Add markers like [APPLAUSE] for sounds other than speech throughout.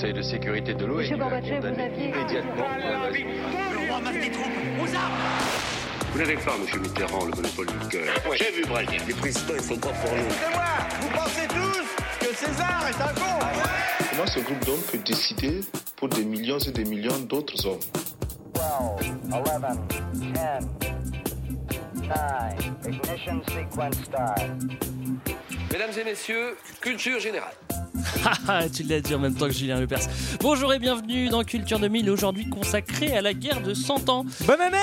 Conseil de sécurité de l'ONU Monsieur a condamné aviez- immédiatement l'invasion. Le roi masse des troupes aux armes Vous n'avez pas, monsieur Mitterrand, le monopole du cœur. J'ai vu Brel. Les présidents, ils sont pas pour nous. C'est moi Vous pensez tous que César est un con Comment ce groupe d'hommes peut décider pour des millions et des millions d'autres hommes 12, 11, 10, 9, ignition sequence start. Mesdames et messieurs, culture générale. Ah, tu l'as dit en même temps que Julien Lepers. Bonjour et bienvenue dans Culture 2000, aujourd'hui consacré à la guerre de 100 ans. Bonne année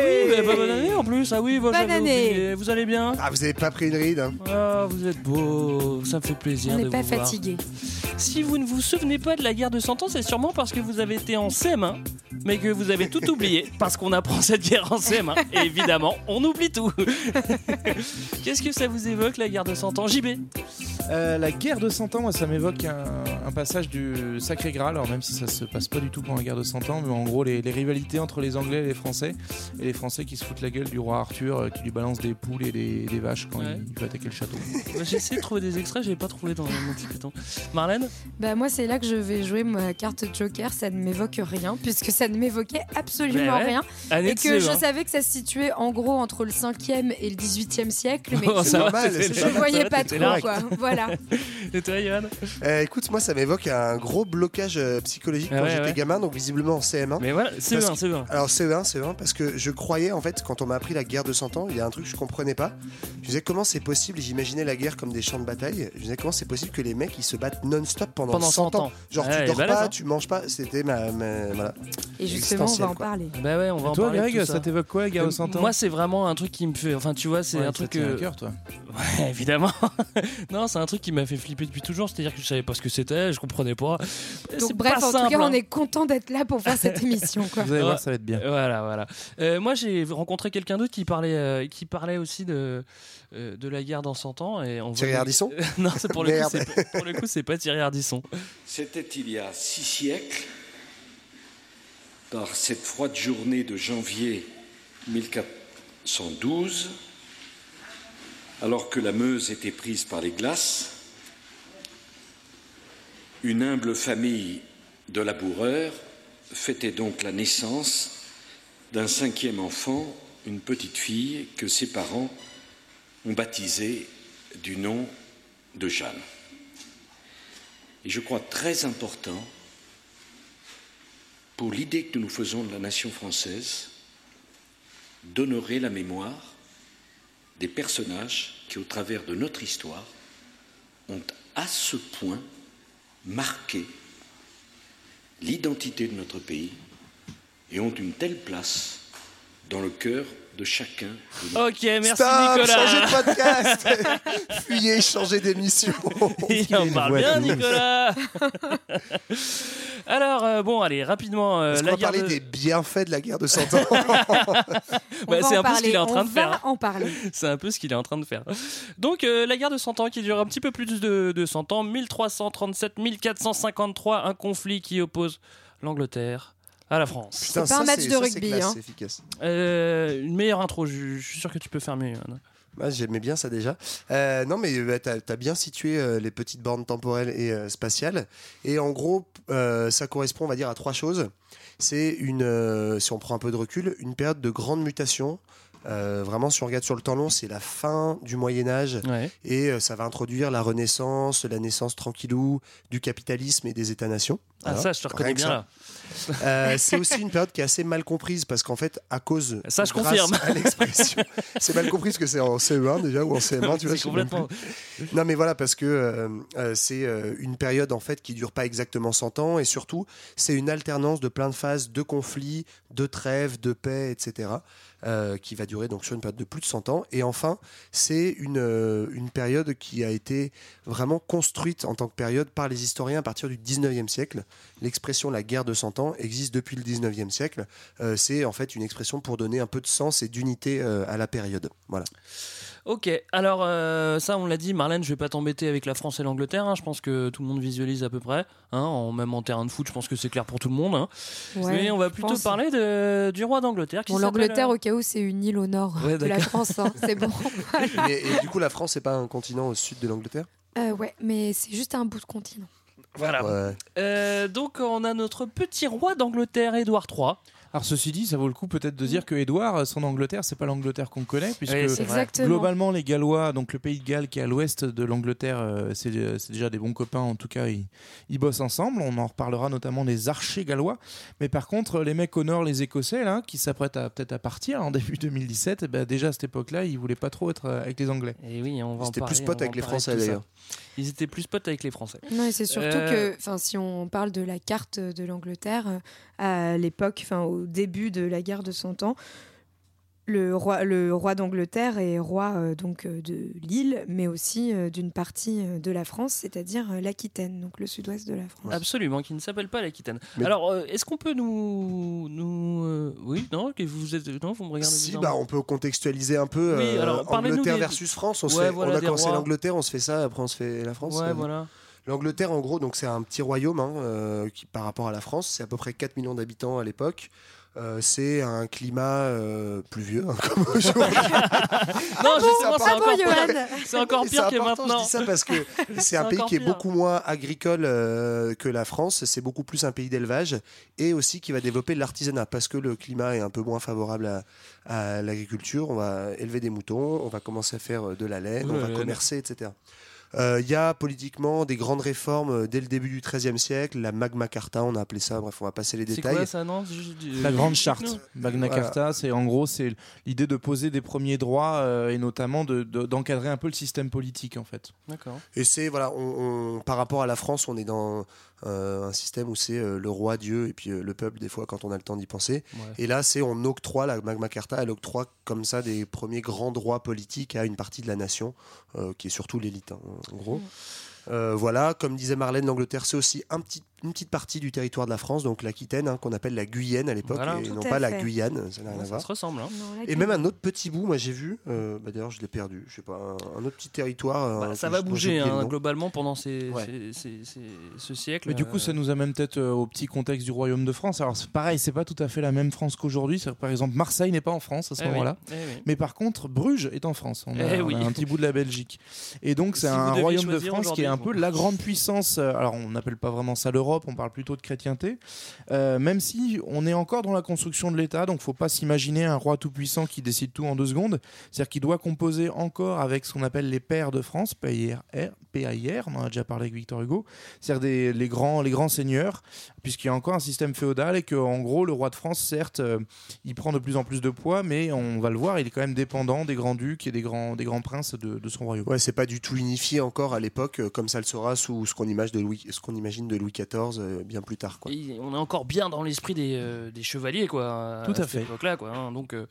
Eh oui, bah, bonne année en plus, ah oui, bah, Bonne année. oublié. Vous allez bien? Ah, vous avez pas pris une ride hein Ah, vous êtes beau, ça me fait plaisir On n'est pas vous voir. fatigué. Si vous ne vous souvenez pas de la guerre de 100 ans, c'est sûrement parce que vous avez été en CM1, mais que vous avez tout [LAUGHS] oublié, parce qu'on apprend cette guerre en CM1. Et évidemment, on oublie tout. [LAUGHS] Qu'est-ce que ça vous évoque, la guerre de 100 ans? JB Euh, La guerre de 100 ans, moi, ça m'évoque un, un passage du Sacré Graal, alors même si ça se passe pas du tout pendant la guerre de 100 ans, mais en gros, les, les rivalités entre les Anglais et les Français, et les Français qui se foutent la gueule du roi Arthur, euh, qui lui balance des poules et des, des vaches quand Ouais. il, il veut attaquer le château. [LAUGHS] Bah, J'ai essayé de trouver des extraits, j'ai pas trouvé dans mon petit péton. Marlène? Bah moi c'est là que je vais jouer ma carte Joker, ça ne m'évoque rien puisque ça ne m'évoquait absolument Bah ouais. rien Année et que je CE1. savais que ça se situait en gros entre le 5e et le 18e siècle mais [LAUGHS] Oh, ça normal, je voyais pas trop quoi. Voilà. [LAUGHS] Et toi, Johan? [LAUGHS] Euh, écoute, moi ça m'évoque un gros blocage euh, psychologique Ah quand ouais, j'étais ouais. gamin, donc visiblement en CM1. Mais voilà, c'est Parce un, c'est un. Alors CE1, CE1, parce que je croyais en fait, quand on m'a appris la guerre de 100 ans, il y a un truc que je comprenais pas. Je disais comment c'est possible, j'imaginais la guerre comme des champs de bataille. Je disais comment c'est possible que les mecs ils se battent non-stop pendant, Pendant 100 100 ans? Genre Ouais, tu dors balèze, pas, hein. tu manges pas, c'était ma, ma- voilà. Et justement on va Existentiel, en quoi. parler. Bah ouais, on va en Toi, parler. de Greg, tout ça, ça. t'évoque quoi, la guerre de 100 ans? Moi, c'est vraiment un truc qui me fait. Enfin, tu vois, c'est Ouais, un ça truc tient que. à cœur, toi. Ouais, évidemment. [LAUGHS] non, c'est un truc qui m'a fait flipper depuis toujours. C'est-à-dire que je savais pas ce que c'était, je comprenais pas. Donc C'est bref pas en simple, tout cas hein. on est content d'être là pour faire cette [LAUGHS] émission quoi. Vous allez voir, ça va être bien. Voilà, voilà. Euh, moi, j'ai rencontré quelqu'un d'autre qui parlait, euh, qui parlait aussi de, euh, de la guerre dans 100 ans. Et on Thierry Ardisson [LAUGHS] Non, c'est pour, le coup, Merde. c'est pas- pour le coup, c'est pas Thierry Ardisson. C'était il y a six siècles, par cette froide journée de janvier 1412, alors que la Meuse était prise par les glaces, une humble famille de laboureurs fêtait donc la naissance d'un cinquième enfant, une petite fille que ses parents ont baptisée du nom de Jeanne. Et je crois très important pour l'idée que nous nous faisons de la nation française d'honorer la mémoire des personnages qui, au travers de notre histoire, ont à ce point marqué l'identité de notre pays et ont une telle place dans le cœur de chacun de. Ok, merci Stop, Nicolas. changez de podcast [LAUGHS] Fuyez, changez d'émission [LAUGHS] Il en parle bien. Nicolas. [LAUGHS] Alors, euh, bon, allez, rapidement, euh, Est-ce qu'on la va guerre parler de- des bienfaits de la guerre de 100 ans Bah, c'est un peu ce qu'il est en train on de faire. va en parler. C'est un peu ce qu'il est en train de faire. Donc, euh, la guerre de 100 ans qui dure un petit peu plus de, de 100 ans, 1337-1453, un conflit qui oppose l'Angleterre à la France. Putain, C'est pas un match de ça, c'est rugby, classe, hein. c'est efficace. Euh, une meilleure intro, je, je suis sûr que tu peux faire mieux. Johan. J'aimais bien ça déjà. Euh, non, mais euh, t'as as bien situé euh, les petites bornes temporelles et euh, spatiales. Et en gros, euh, ça correspond, on va dire, à trois choses. C'est une, euh, si on prend un peu de recul, une période de grande mutation. Euh, vraiment, si on regarde sur le temps long, c'est la fin du Moyen Âge Ouais. et euh, ça va introduire la Renaissance, la naissance tranquillou du capitalisme et des États-nations. Ah, ça, je te reconnais bien ça. là. Euh, c'est aussi une période qui est assez mal comprise parce qu'en fait, à cause. Ça, je confirme. à l'expression. c'est mal compris parce que c'est en CE1 déjà ou en CM1, tu [LAUGHS] vois. Complètement. Non, mais voilà, parce que euh, euh, c'est une période en fait qui dure pas exactement 100 ans et surtout, c'est une alternance de plein de phases de conflits, de trêves, de paix, etc. euh, qui va durer donc sur une période de plus de 100 ans. Et enfin, c'est une, euh, une période qui a été vraiment construite en tant que période par les historiens à partir du 19e siècle. L'expression la guerre de 100 ans existe depuis le 19e siècle. Euh, c'est en fait une expression pour donner un peu de sens et d'unité à la période. Voilà. Ok, alors euh, ça on l'a dit, Marlène, je vais pas t'embêter avec la France et l'Angleterre, hein, je pense que tout le monde visualise à peu près, hein, en, même en terrain de foot, je pense que c'est clair pour tout le monde. hein. Ouais, Mais on va plutôt pense. parler de, du roi d'Angleterre. Bon, l'Angleterre, euh, au cas où, c'est une île au nord Ouais, de la. France. hein, C'est bon. [LAUGHS] et, et du coup, la France, c'est pas un continent au sud de l'Angleterre? Euh, ouais, mais c'est juste un bout de continent. Voilà. Ouais. Euh, donc on a notre petit roi d'Angleterre, Édouard III. Alors ceci dit, ça vaut le coup peut-être de dire que Édouard, son Angleterre, c'est pas l'Angleterre qu'on connaît, puisque Oui, globalement les Gallois, donc le pays de Galles qui est à l'ouest de l'Angleterre, euh, c'est c'est déjà des bons copains. En tout cas, ils, ils bossent ensemble. On en reparlera notamment des archers gallois. Mais par contre, les mecs au nord, les Écossais, là, qui s'apprêtent à peut-être à partir en [LAUGHS] début 2017, eh ben, déjà à cette époque-là, ils voulaient pas trop être euh, avec les Anglais. Et oui, on va en C'était parler, plus on pote va avec les Français d'ailleurs. Ils étaient plus potes avec les Français. Non, et c'est surtout Euh, que, enfin, si on parle de la carte de l'Angleterre euh, à l'époque, enfin, au début de la guerre de Cent Ans, le roi, le roi d'Angleterre est roi euh, donc euh, de l'île, mais aussi euh, d'une partie de la France, c'est-à-dire euh, l'Aquitaine, donc le sud-ouest de la France. Absolument, qui ne s'appelle pas l'Aquitaine. Mais- Alors, euh, est-ce qu'on peut nous, nous, euh, oui, non, que vous êtes, non, vous me regardez Si, bah, on peut contextualiser un peu Oui, alors, Angleterre des- versus France. On, Ouais, fait- voilà, on a commencé l'Angleterre, on se fait ça, après on se fait la France. Ouais, Euh, voilà. L'Angleterre, en gros, donc c'est un petit royaume hein, euh, qui, par rapport à la France, c'est à peu près 4 millions d'habitants à l'époque. Euh, c'est un climat euh, pluvieux, hein, [LAUGHS] comme aujourd'hui. [LAUGHS] Non, justement, Ah c'est Ah encore, c'est encore C'est pire que maintenant. Je dis ça parce que [LAUGHS] c'est C'est un pays qui est beaucoup moins agricole euh, que la France. C'est beaucoup plus un pays d'élevage et aussi qui va développer de l'artisanat parce que le climat est un peu moins favorable à, à l'agriculture. On va élever des moutons, on va commencer à faire de la laine, on va laine. commercer, etc. Euh, Il y a politiquement des grandes réformes euh, dès le début du XIIIe siècle, la Magna Carta, on a appelé ça, bref, on va passer les C'est détails. quoi ça, non La euh, grande charte, Magna Voilà. Carta, c'est en gros c'est l'idée de poser des premiers droits euh, et notamment de- de- d'encadrer un peu le système politique en fait. D'accord. Et c'est, voilà, on, on- par rapport à la France, on est dans euh, un système où c'est euh, le roi, Dieu, et puis euh, le peuple, des fois, quand on a le temps d'y penser. Ouais. Et là, c'est on octroie, la Magna Carta, elle octroie comme ça des premiers grands droits politiques à une partie de la nation, euh, qui est surtout l'élite, hein, en gros. Euh, voilà, comme disait Marlène, l'Angleterre, c'est aussi un petit, une petite partie du territoire de la France, donc l'Aquitaine, hein, qu'on appelle la Guyenne à l'époque, Voilà. et non pas la. Guyane, ça n'a rien à Ça se ressemble. Hein. Non, Et même un autre petit bout, moi j'ai vu, euh, bah, d'ailleurs je l'ai perdu, je sais pas, un, un autre petit territoire. Bah, euh, ça que va bouger hein, globalement pendant ces, Ouais. ces- ces- ces- ce siècle. Mais du coup, ça nous amène peut-être euh, au petit contexte du royaume de France. Alors c'est pareil, c'est pas tout à fait la même France qu'aujourd'hui. C'est-à-dire que, Par exemple, Marseille n'est pas en France à ce eh oui, moment-là. eh oui. Mais par contre, Bruges est en France. On a, Eh on a un petit bout de la Belgique. Et donc, [LAUGHS] c'est Si un royaume de France qui est un peu la grande puissance. Alors, on n'appelle pas vraiment ça l'Europe, on parle plutôt de chrétienté. Euh, même si on est encore dans la construction de l'État, donc faut pas s'imaginer un roi tout-puissant qui décide tout en deux secondes. C'est-à-dire qu'il doit composer encore avec ce qu'on appelle les pairs de France, PAIR, on en a déjà parlé avec Victor Hugo, c'est-à-dire les, grands, les grands seigneurs, puisqu'il y a encore un système féodal et que, en gros, le roi de France, certes, euh, il prend de plus en plus de poids, mais on va le voir, il est quand même dépendant des grands-ducs et des grands, des grands princes de, son royaume. Ouais, c'est pas du tout unifié encore à l'époque, euh, comme ça le sera sous ce qu'on imagine de Louis XIV euh, bien plus tard. Quoi. Et on est encore bien dans l'esprit des, euh, des chevaliers, quoi. Tout à cette fait. époque-là, quoi. hein. donc, euh,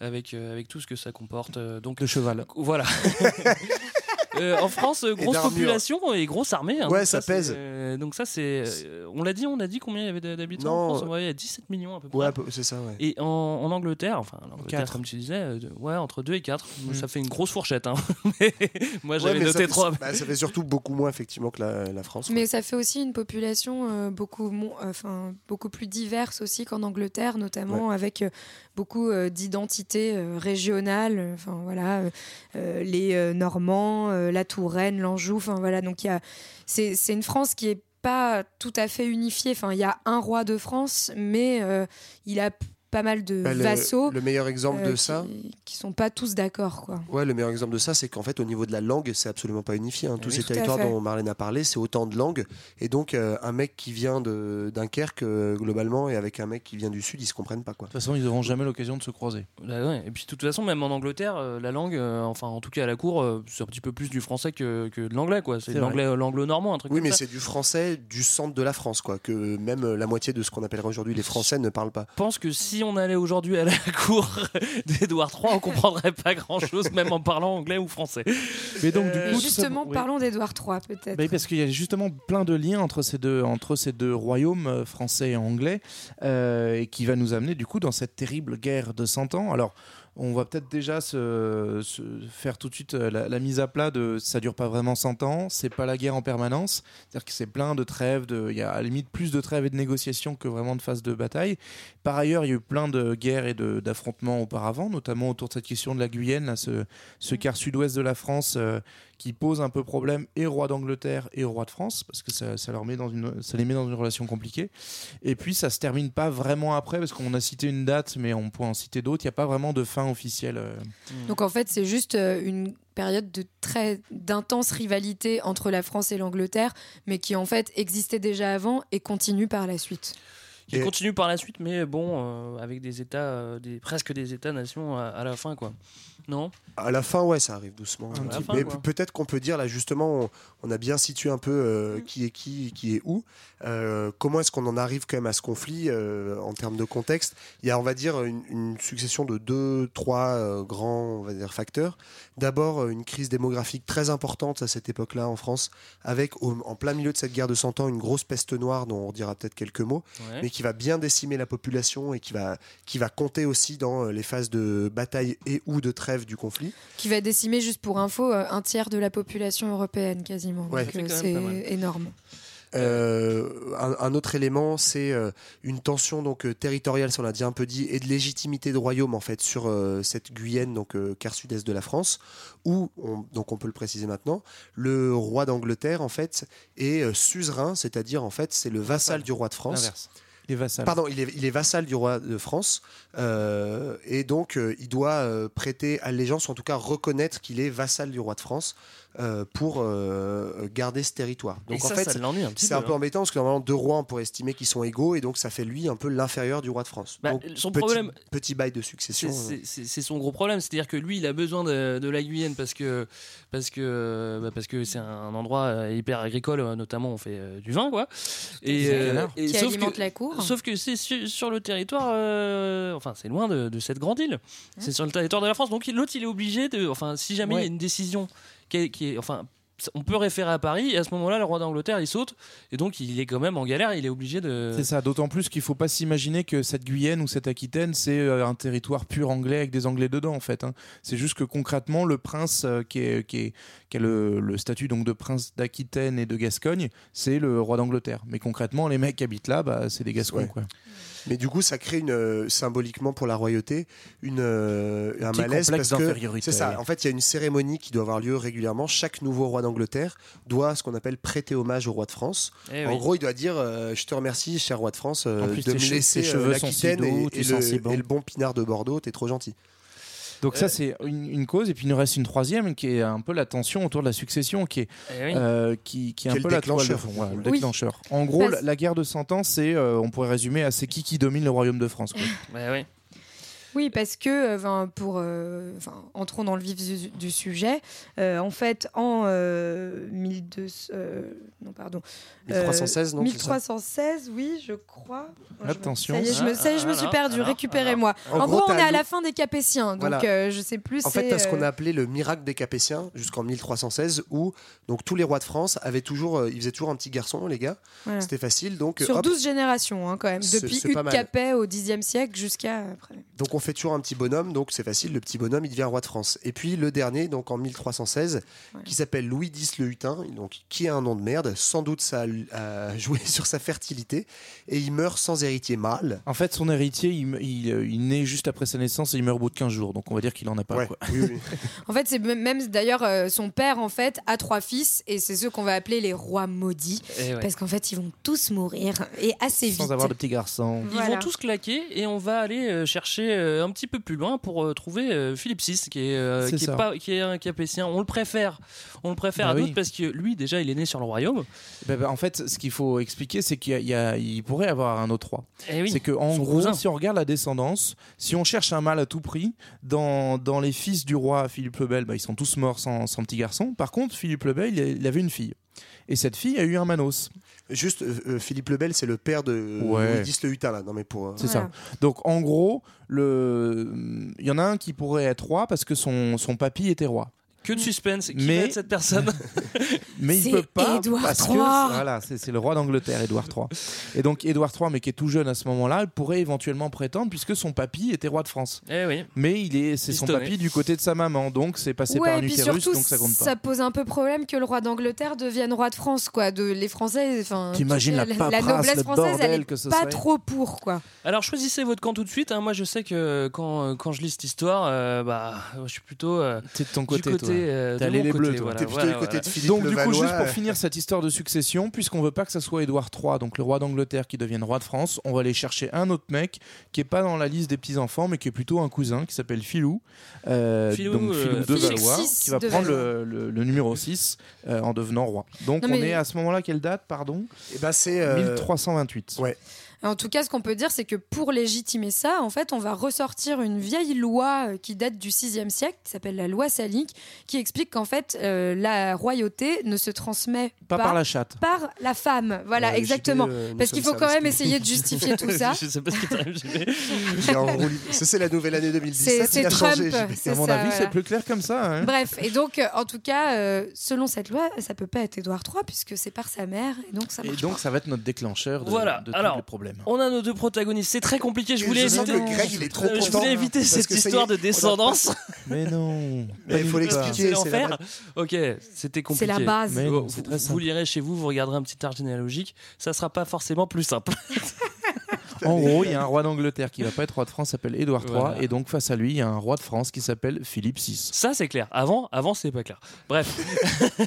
avec, euh, avec tout ce que ça comporte. euh, donc, De cheval. voilà. [LAUGHS] Euh, en France, euh, grosse population et grosse armée. hein. Ouais, Donc ça pèse. euh, donc ça, c'est. euh, on l'a dit, on a dit combien il y avait d'habitants Non, en France? Ouais, Il y a 17 millions à peu près. Ouais, peu- c'est ça, ouais. Et en, en Angleterre, enfin l'Angleterre Quatre. comme tu disais, euh, de- ouais entre 2 et 4, Mm. ça fait une grosse fourchette. Hein. [LAUGHS] Mais moi Ouais, j'avais mais ça noté fait- 3. bah, ça fait surtout beaucoup moins effectivement que la, la France. quoi. Mais ça fait aussi une population euh, beaucoup, enfin, beaucoup plus diverse aussi qu'en Angleterre, notamment avec euh, beaucoup euh, d'identités euh, régionales. Enfin voilà, euh, euh, les euh, Normands, euh, la Touraine, l'Anjou. Enfin voilà, donc il y a, c'est c'est une France qui est pas tout à fait unifiée. Enfin, il y a un roi de France, mais euh, il a pas mal de Bah, vassaux le meilleur exemple euh, de ça, qui, qui sont pas tous d'accord, quoi. ouais, le meilleur exemple de ça, c'est qu'en fait au niveau de la langue, c'est absolument pas unifié. hein. Eh Tous oui, ces territoires dont Marlène a parlé, c'est autant de langues. Et donc euh, un mec qui vient de Dunkerque euh, globalement et avec un mec qui vient du sud, ils se comprennent pas quoi. De toute façon, ils n'auront jamais l'occasion de se croiser. Bah ouais, Et puis de toute façon, même en Angleterre, euh, la langue, euh, enfin en tout cas à la cour, euh, c'est un petit peu plus du français que, que de l'anglais, quoi. C'est C'est de vrai. l'anglais, l'anglo-normand, un truc Oui, comme mais ça. c'est du français du centre de la France, quoi. Que même la moitié de ce qu'on appellerait aujourd'hui les Français ne parlent pas. Je pense que si on allait aujourd'hui à la [LAUGHS] cour d'Édouard III, on comprendrait pas grand-chose, même en parlant anglais ou français. Mais donc, Euh, du coup, tout ça- Justement, oui. parlons d'Édouard III, peut-être. Bah oui, parce qu'il y a justement plein de liens entre ces deux, entre ces deux royaumes, euh, français et anglais, euh, et qui va nous amener du coup dans cette terrible guerre de 100 ans. Alors, on va peut-être déjà se, faire tout de suite euh, la, mise à plat de ça dure pas vraiment 100 ans, c'est pas la guerre en permanence, c'est-à-dire que c'est plein de trêves, il y a à la limite plus de trêves et de négociations que vraiment de phases de bataille. Par ailleurs, il y a eu plein de guerres et d'affrontements auparavant, notamment autour de cette question de la Guyenne, là, ce, ce quart sud-ouest de la France. euh, qui pose un peu problème et au roi d'Angleterre et au roi de France, parce que ça, ça leur met dans une, ça les met dans une relation compliquée. Et puis ça se termine pas vraiment après, parce qu'on a cité une date, mais on peut en citer d'autres. Il n'y a pas vraiment de fin officielle. euh. Donc en fait, c'est juste euh, une période de très d'intense rivalité entre la France et l'Angleterre, mais qui en fait existait déjà avant et continue par la suite. Qui Et- continue par la suite, mais bon, euh, avec des États, euh, des, presque des États-nations à, à la fin, quoi. Non À la fin, ouais, ça arrive doucement. La fin, Mais quoi. peut-être qu'on peut dire, là, justement, on, on a bien situé un peu euh, qui est qui, qui est où. Euh, comment est-ce qu'on en arrive quand même à ce conflit euh, en termes de contexte? Il y a, on va dire, une, une succession de deux, trois euh, grands on va dire, facteurs. D'abord, une crise démographique très importante à cette époque-là en France, avec au- en plein milieu de cette guerre de 100 ans une grosse peste noire dont on dira peut-être quelques mots Ouais. mais qui va bien décimer la population et qui va, qui va compter aussi dans les phases de bataille et ou de trêve du conflit. Qui va décimer, juste pour info, euh, un tiers de la population européenne quasiment. Ouais. Euh, c'est énorme. Euh, un, un autre élément, c'est euh, une tension donc euh, territoriale, ça on l'a déjà un peu dit, et de légitimité de royaume en fait sur euh, cette Guyenne, donc euh, quart sud-est de la France, où on, donc on peut le préciser maintenant, le roi d'Angleterre en fait est euh, suzerain, c'est-à-dire en fait c'est le vassal du roi de France. Pardon, il est, il est vassal du roi de France euh, et donc euh, il doit euh, prêter allégeance, ou en tout cas reconnaître qu'il est vassal du roi de France euh, pour euh, garder ce territoire. Et Donc en ça, fait, un c'est peu. un peu hein. embêtant parce que normalement deux rois on pourrait estimer qu'ils sont égaux et donc ça fait lui un peu l'inférieur du roi de France. Bah, donc, son petit, problème- petit bail de succession. euh, C'est c'est- c'est son gros problème, c'est-à-dire que lui, il a besoin de, de la Guyane parce que parce que bah, parce que c'est un endroit euh, hyper agricole, euh, notamment on fait euh, du vin, quoi. Et, euh, et Qui sauf alimente que, la cour. Sauf que c'est sur, sur le territoire, euh, enfin c'est loin de, de cette grande île. C'est sur le territoire de la France, donc l'autre il est obligé de, enfin si jamais il y a une décision qui est, qui est- enfin on peut référer à Paris et à ce moment-là le roi d'Angleterre il saute et donc il est quand même en galère, il est obligé de. C'est ça, d'autant plus qu'il faut pas s'imaginer que cette Guyenne ou cette Aquitaine, c'est euh, un territoire pur anglais avec des Anglais dedans en fait. hein. C'est juste que concrètement, le prince euh, qui, est, qui, est- qui a le, le statut donc de prince d'Aquitaine et de Gascogne, c'est le roi d'Angleterre. Mais concrètement, les mecs qui habitent là, bah, c'est des Gascons. Ouais. Quoi. Mais du coup, ça crée une, euh, symboliquement pour la royauté une, euh, un malaise parce que d'infériorité, c'est ça. En fait, il y a une cérémonie qui doit avoir lieu régulièrement. Chaque nouveau roi d'Angleterre doit ce qu'on appelle prêter hommage au roi de France. Eh en oui. gros, il doit dire euh, Je te remercie, cher roi de France, euh, plus, de me laisser si l'Aquitaine et, et si bon. et le bon pinard de Bordeaux. T'es trop gentil. Donc ça, c'est une, une cause. Et puis il nous reste une troisième qui est un peu la tension autour de la succession, qui est, Eh oui. euh, qui, qui est un peu le la toile de déclencheur. fond. voilà, le Oui. déclencheur. En gros, Parce- la, guerre de 100 ans, c'est, euh, on pourrait résumer à c'est qui qui domine le royaume de France. quoi. [LAUGHS] Ouais, ouais. Oui, parce que, euh, enfin, pour, euh, enfin, entrons dans le vif du, du sujet. Euh, en fait, en euh, 1200, euh, non pardon, Euh, 1316, non c'est ça 1316, oui, je crois. Me- Attention. Ça y est, je me, ça y est, je me Ah, suis perdue. alors, Récupérez-moi. En En, gros, gros, on t'as est à la fin des Capétiens, donc Voilà. euh, je sais plus. En fait, c'est, tu as ce qu'on a appelé le miracle des Capétiens jusqu'en 1316, où donc tous les rois de France avaient toujours, ils faisaient toujours un petit garçon, les gars. Voilà. C'était facile, donc Sur hop, 12 générations, hein, quand même. Depuis Hugues. Capet au Xe siècle jusqu'à après. donc on fait toujours un petit bonhomme, donc c'est facile. Le petit bonhomme, il devient roi de France. Et puis le dernier, donc en 1316, Voilà. qui s'appelle Louis X le Hutin, donc qui a un nom de merde. Sans doute ça a, joué [LAUGHS] sur sa fertilité, et il meurt sans héritier mâle. En fait, son héritier, il, il, euh, il naît juste après sa naissance et il meurt au bout de 15 jours. Donc on va dire qu'il en a pas. Ouais, quoi. oui, oui. [LAUGHS] En fait, c'est même d'ailleurs euh, son père, en fait, a trois fils, et c'est ceux qu'on va appeler les rois maudits, Eh ouais. parce qu'en fait, ils vont tous mourir, et assez vite. Sans avoir de petits garçons. Ils Voilà. vont tous claquer et on va aller euh, chercher euh, un petit peu plus loin pour euh, trouver euh, Philippe VI qui est, euh, qui, est pas, qui est un capétien. On le préfère. On le préfère Bah à oui. d'autres parce que lui déjà il est né sur le royaume. Ben, ben, en fait, ce qu'il faut expliquer, c'est qu'il y a- il pourrait avoir un autre roi. Eh oui. C'est que en gros, cousin. si on regarde la descendance, si on cherche un mâle à tout prix, dans, dans les fils du roi Philippe le Bel, bah, ils sont tous morts sans, sans petit garçon. Par contre, Philippe le Bel, il avait une fille. Et cette fille a eu un Manos. Juste, euh, euh, Philippe le Bel, c'est le père de Ouais. Louis X le Hutin, là. Non, mais pour. euh, C'est Voilà. ça. Donc en gros, le... il y en a un qui pourrait être roi parce que son, son papy était roi. Que de suspense. Qui Mais- va être cette personne? [LAUGHS] Mais il C'est peut pas Édouard parce que III. voilà, c'est le roi d'Angleterre, Édouard III. Et donc Édouard III, mais qui est tout jeune à ce moment-là, pourrait éventuellement prétendre puisque son papy était roi de France. Eh oui. Mais il est, c'est son papy du côté de sa maman, donc c'est passé ouais, par un utérus, surtout, donc ça compte pas. ça pose un peu problème que le roi d'Angleterre devienne roi de France, quoi. De, les Français, enfin. T'imagines la noblesse le française, elle est que ce pas serait. trop pour, quoi. Alors choisissez votre camp tout de suite. hein. Moi je sais que quand, quand je lis cette histoire, euh, bah, je suis plutôt euh, C'est de ton côté, côté euh, Mon les côté, bleus, toi. voilà, T'es plutôt voilà, du côté voilà. de Philippe Donc du coup, juste pour euh, finir cette histoire de succession, puisqu'on veut pas que ça soit Édouard III, donc le roi d'Angleterre, qui devienne roi de France, on va aller chercher un autre mec qui est pas dans la liste des petits enfants, mais qui est plutôt un cousin qui s'appelle Philou, euh, Philou, donc euh, Philou de Philippe Valois, qui va prendre le, le- le numéro 6 euh, en devenant roi. Donc Non, on mais- est à ce moment-là quelle date, pardon? Eh ben, c'est euh, 1328. ouais. En tout cas, ce qu'on peut dire, c'est que pour légitimer ça, en fait, on va ressortir une vieille loi euh, qui date du 6e siècle, qui s'appelle la loi salique, qui explique qu'en fait, euh, la royauté ne se transmet Pas par la chatte. par la femme. Voilà, exactement. Euh, Parce qu'il faut quand même essayer de justifier tout ça. [LAUGHS] Je sais pas ce qui t'arrive, [LAUGHS] c'est la nouvelle année 2017. C'est c'est il a Trump. changé. À mon ça, avis, voilà. c'est plus clair comme ça. hein. Bref, et donc, euh, en tout cas, euh, selon cette loi, ça peut pas être Édouard III puisque c'est par sa mère, et donc ça Et marche donc pas. ça va être notre déclencheur de, Voilà, de tous alors, On a nos deux protagonistes, c'est très compliqué. Je voulais je éviter, que Greg, il est trop je content, voulais éviter parce cette histoire est, de descendance. [LAUGHS] Mais non. Mais il faut l'expliquer. C'est l'enfer. la Ok, c'était compliqué. C'est la base. Mais Vous, non, lirez chez vous, vous regarderez un petit art généalogique. Ça sera pas forcément plus simple. [LAUGHS] En gros, il y a un roi d'Angleterre qui va pas être roi de France, s'appelle Édouard III, Voilà. et donc face à lui, il y a un roi de France qui s'appelle Philippe VI. Ça, c'est clair. Avant, avant, c'est pas clair. Bref.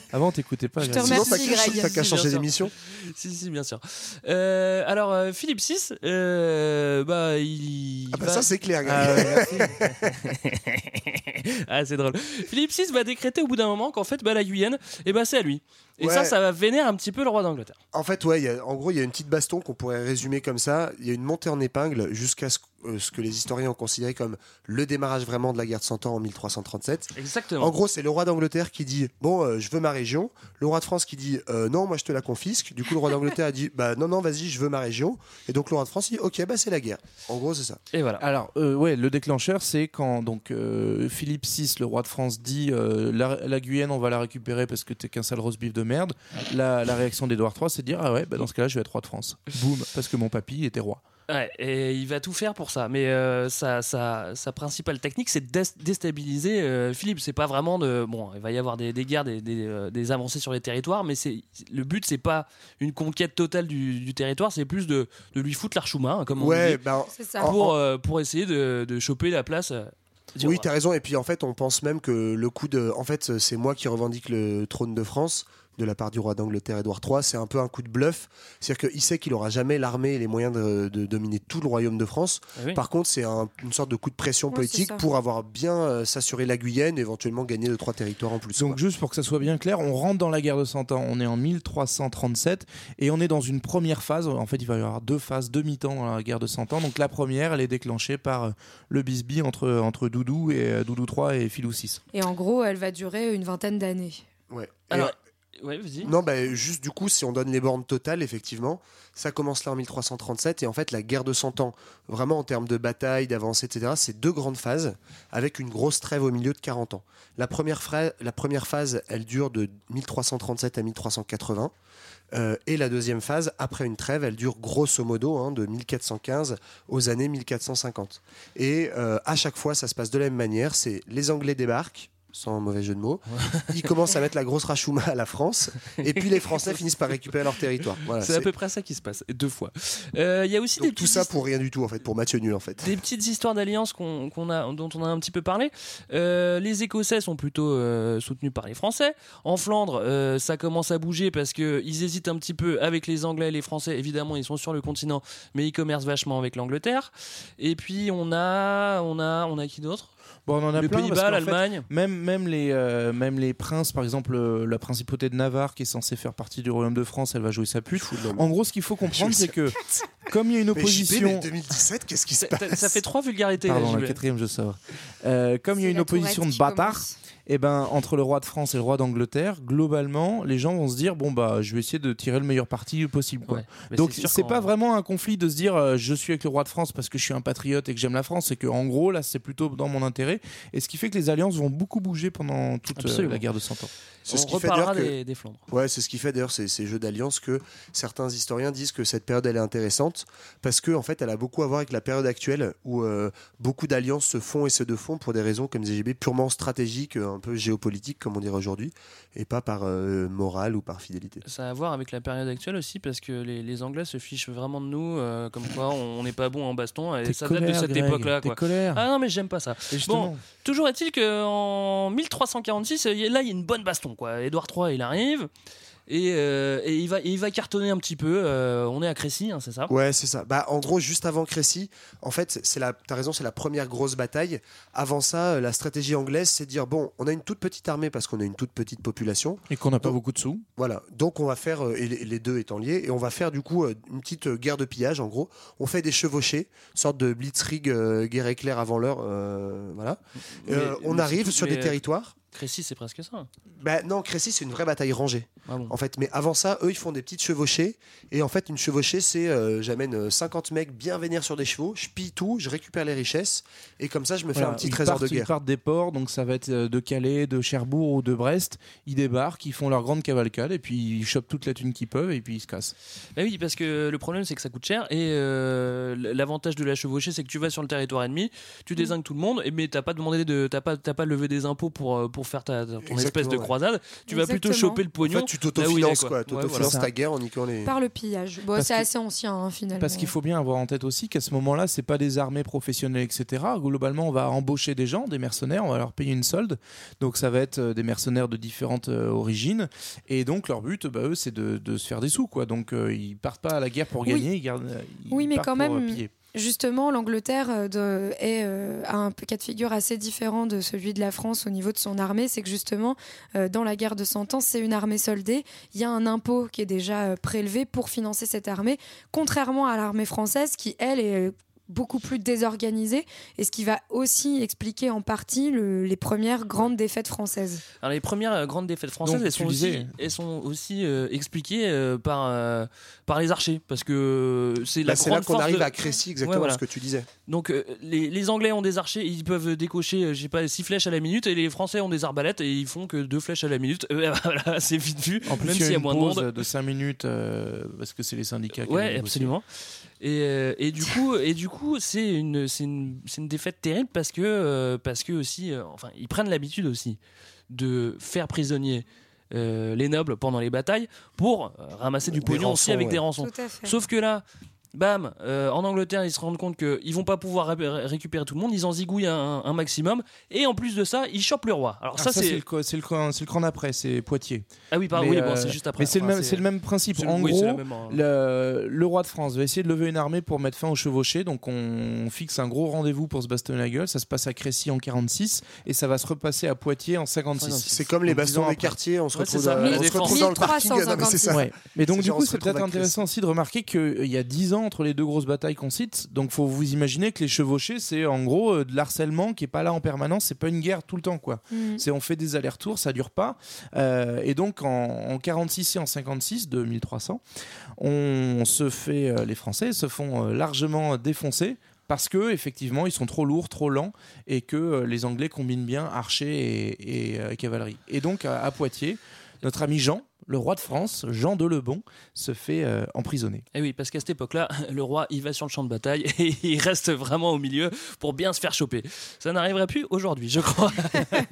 [LAUGHS] Avant, t'écoutais pas. Je te remercie, t'as qu'à- Greg. t'as qu'à Si, changer bien sûr. d'émission. si, si, bien sûr. Euh, alors, euh, Philippe VI, euh, bah, il. Ah bah va- ça, c'est clair. Greg. Ah [LAUGHS] ah, c'est drôle. Philippe VI va décréter au bout d'un moment qu'en fait, bah, la Guyane, eh ben, c'est à lui. Et Ouais. ça, ça va vénérer un petit peu le roi d'Angleterre. En fait, ouais, y a- en gros, il y a une petite baston qu'on pourrait résumer comme ça. Il y a une montée en épingle jusqu'à ce, ce que les historiens ont considéré comme le démarrage vraiment de la guerre de 100 ans en 1337. Exactement. En gros, c'est le roi d'Angleterre qui dit Bon, euh, je veux ma région. Le roi de France qui dit euh, Non, moi je te la confisque. Du coup, le roi d'Angleterre a dit Bah non, non, vas-y, je veux ma région. Et donc, le roi de France dit Ok, bah c'est la guerre. En gros, c'est ça. Et voilà. Alors, euh, ouais, le déclencheur, c'est quand donc euh, Philippe VI, le roi de France, dit euh, la, la Guyane, on va la récupérer parce que t'es qu'un sale roast beef de merde. La, la réaction d'Édouard III, c'est de dire ah ouais, bah dans ce cas-là, je vais être roi de France. Boum, parce que mon papy était roi. Ouais, et il va tout faire pour ça. Mais euh, sa, sa, sa principale technique, c'est de dés- déstabiliser euh, Philippe. C'est pas vraiment de. Bon, il va y avoir des, des guerres, des, des, euh, des avancées sur les territoires, mais le but, c'est pas une conquête totale du, du territoire, c'est plus de, de lui foutre l'archoumain, hein, comme on Ouais, dit, bah, C'est ça. pour, euh, pour essayer de, de choper la place. euh, Oui, t'as raison. Et puis en fait, on pense même que le coup de. En fait, c'est moi qui revendique le trône de France de la part du roi d'Angleterre Édouard III. C'est un peu un coup de bluff. C'est-à-dire qu'il sait qu'il aura jamais l'armée et les moyens de, de dominer tout le royaume de France. Oui. Par contre, c'est un- une sorte de coup de pression politique pour avoir bien euh, s'assurer la Guyenne et éventuellement gagner deux trois territoires en plus. Donc quoi. juste pour que ça soit bien clair, on rentre dans la guerre de 100 ans, on est en 1337 et on est dans une première phase, en fait il va y avoir deux phases, deux mi-temps dans la guerre de 100 ans. Donc la première, elle est déclenchée par euh, le bisbee entre, entre Doudou et euh, Doudou 3 et Philou 6. Et en gros, elle va durer une vingtaine d'années. Ouais. Alors, non, bah, juste du coup, si on donne les bornes totales, effectivement, ça commence là en 1337 et en fait la guerre de 100 ans, vraiment en termes de bataille, d'avancée, etc., c'est deux grandes phases avec une grosse trêve au milieu de 40 ans. La première, phra- la première phase, elle dure de 1337 à 1380. euh, et la deuxième phase, après une trêve, elle dure grosso modo hein, de 1415 aux années 1450. Et euh, à chaque fois, ça se passe de la même manière. C'est les Anglais débarquent, sans mauvais jeu de mots. Ils commencent à mettre la grosse rachouma à la France. Et puis les Français [LAUGHS] finissent par récupérer leur territoire. Voilà, c'est à peu près ça qui se passe, deux fois. Euh, Il y a aussi donc des tout ça pour rien du tout, en fait, pour Mathieu Nul, en fait. des petites histoires d'alliance qu'on, a, dont on a un petit peu parlé. Euh, les Écossais sont plutôt euh, soutenus par les Français. En Flandre, ça commence à bouger parce que ils hésitent un petit peu avec les Anglais et les Français. Évidemment, ils sont sur le continent, mais ils commercent vachement avec l'Angleterre. Et puis on a, on a, on a qui d'autre? Bon, on en a Les plein, Pays-Bas, l'Allemagne. Même, même, les, euh, même les princes, par exemple, euh, la principauté de Navarre, qui est censée faire partie du royaume de France, elle va jouer sa pute. En gros, ce qu'il faut comprendre, c'est que comme il y a une Mais JP, opposition. mais 2017, qu'est-ce qui se Ça, passe ça fait trois vulgarités. Pardon, JB. quatrième, je sors. Euh, comme il y a une la opposition de bâtards, commence. Et ben entre le roi de France et le roi d'Angleterre, globalement, les gens vont se dire bon bah je vais essayer de tirer le meilleur parti possible. Quoi. Ouais. Donc c'est pas vraiment un conflit de se dire euh, je suis avec le roi de France parce que je suis un patriote et que j'aime la France, c'est que en gros là c'est plutôt dans mon intérêt et ce qui fait que les alliances vont beaucoup bouger pendant toute euh, la guerre de 100 ans. C'est ce qui fait d'ailleurs des, des Flandres. Ouais, c'est ce qui fait d'ailleurs ces, ces jeux d'alliance que certains historiens disent que cette période elle est intéressante parce que en fait elle a beaucoup à voir avec la période actuelle où euh, beaucoup d'alliances se font et se défont pour des raisons comme ZGB purement stratégiques, un, un peu géopolitique, comme on dirait aujourd'hui, et pas par euh, morale ou par fidélité. Ça a à voir avec la période actuelle aussi, parce que les, les Anglais se fichent vraiment de nous, euh, comme quoi [LAUGHS] on n'est pas bon en baston, et ça date de colère, cette époque-là. colère. Ah non, mais j'aime pas ça. Bon, toujours est-il qu'en 1346, il y a- là, il y a une bonne baston. quoi. Édouard III, il arrive. Et, euh, et il, va, il va cartonner un petit peu. euh, on est à Crécy, hein, c'est ça? Ouais, c'est ça. Bah, en gros, juste avant Crécy, en fait, c'est la. T'as raison, c'est la première grosse bataille. Avant ça, euh, la stratégie anglaise, c'est de dire bon, on a une toute petite armée parce qu'on a une toute petite population. et qu'on n'a pas beaucoup de sous. Voilà. Donc, on va faire et les, deux étant liés, et on va faire du coup une petite guerre de pillage. En gros, on fait des chevauchés, sorte de blitzkrieg, euh, guerre éclair avant l'heure. euh, voilà. Euh, Mais- on arrive sur des territoires. Crécy, c'est presque ça. Bah, non, Crécy, c'est une vraie bataille rangée. Ah bon. En fait, mais avant ça, eux, ils font des petites chevauchées. Et en fait, une chevauchée, c'est euh, j'amène euh, 50 mecs bien vénère sur des chevaux, je pille tout, je récupère les richesses. Et comme ça, je me fais Voilà, un petit ils trésor partent, de Ils guerre. partent des ports, donc ça va être euh, de Calais, de Cherbourg ou de Brest. Ils débarquent, ils font leur grande cavalcade et puis ils chopent toute la thune qu'ils peuvent et puis ils se cassent. Bah oui, parce que le problème, c'est que ça coûte cher. Et euh, l'avantage de la chevauchée, c'est que tu vas sur le territoire ennemi, tu désingues tout le monde, et, mais t'as pas demandé de, t'as pas, t'as pas levé des impôts pour, euh, pour faire ta, ton Exactement, espèce de ouais. croisade. Tu vas plutôt choper le En pognon. fait, tu t'autofinances, quoi. Tu Ouais, voilà. ta guerre en niquant les. Par le pillage. Bon, c'est assez ancien hein, finalement. Parce qu'il faut bien avoir en tête aussi qu'à ce moment-là, c'est pas des armées professionnelles, etc. Globalement, on va embaucher des gens, des mercenaires, on va leur payer une solde. Donc ça va être euh, des mercenaires de différentes euh, origines. Et donc leur but, bah, eux, c'est de, de se faire des sous, quoi. Donc euh, ils partent pas à la guerre pour Oui. gagner, ils, gardent, euh, ils Oui, mais partent quand pour, même, piller. Justement, l'Angleterre euh, est, euh, a un cas de figure assez différent de celui de la France au niveau de son armée. C'est que justement, euh, dans la guerre de Cent Ans, c'est une armée soldée. Il y a un impôt qui est déjà prélevé pour financer cette armée, contrairement à l'armée française qui, elle, est beaucoup plus désorganisée et ce qui va aussi expliquer en partie le- les premières grandes défaites françaises. Alors les premières euh, grandes défaites françaises, Donc, elles sont, aussi, disais- elles sont aussi euh, expliquées euh, par, euh, par les archers, parce que c'est la Bah, c'est là qu'on arrive de- à Crécy, exactement Ouais, voilà. ce que tu disais. Donc euh, les, les Anglais ont des archers, ils peuvent décocher, sais pas, 6 flèches à la minute, et les Français ont des arbalètes et ils font que 2 flèches à la minute. Euh, [LAUGHS] voilà, c'est vite vu, En plus, même il y s'il a y a une moins de pause monde. de 5 minutes euh, parce que c'est les syndicats Ouais, avaient négocié. Et, euh, et du [LAUGHS] coup, et du coup, c'est une, c'est une, c'est une défaite terrible parce que, euh, parce que aussi, euh, enfin, ils prennent l'habitude aussi de faire prisonnier euh, les nobles pendant les batailles pour euh, ramasser du Des pognon aussi avec ouais. des rançons. Sauf que là, bam, euh, en Angleterre, ils se rendent compte qu'ils vont pas pouvoir ré- récupérer tout le monde, ils en zigouillent un, un maximum, et en plus de ça, ils chopent le roi. Alors Ah, ça, ça, c'est le, cran le cran d'après, c'est Poitiers. ah oui, pardon, oui, bon, euh, c'est juste après. Mais c'est le, Enfin, même- c'est le même principe. En oui, gros, même, hein. le, le roi de France va essayer de lever une armée pour mettre fin au chevauché. Donc on fixe un gros rendez-vous pour se bastonner la gueule. Ça se passe à Crécy en 46 et ça va se repasser à Poitiers en 56. C'est comme les bastons des après. quartiers, on se Ouais, retrouve, c'est ça. dans- on se retrouve dans le parking. Non, mais c'est ça. Ouais. Mais donc du coup, c'est peut-être intéressant aussi de remarquer qu'il y a 10 ans entre les deux grosses batailles qu'on cite. Donc faut vous imaginer que les chevauchés, c'est en gros euh, de l'harcèlement qui est pas là en permanence. C'est pas une guerre tout le temps, quoi. Mhm. C'est on fait des allers-retours, ça dure pas. Euh, et donc en, en 46 et en 56, de 1300, on se fait, euh, les Français se font largement défoncer. Parce que effectivement, ils sont trop lourds, trop lents, et que euh, les Anglais combinent bien archers et, et, euh, cavalerie. Et donc à, à Poitiers, notre ami Jean, le roi de France, Jean de Lebon, se fait euh, emprisonner. Eh oui, parce qu'à cette époque-là, le roi, il va sur le champ de bataille [LAUGHS] et il reste vraiment au milieu pour bien se faire choper. Ça n'arriverait plus aujourd'hui, je crois.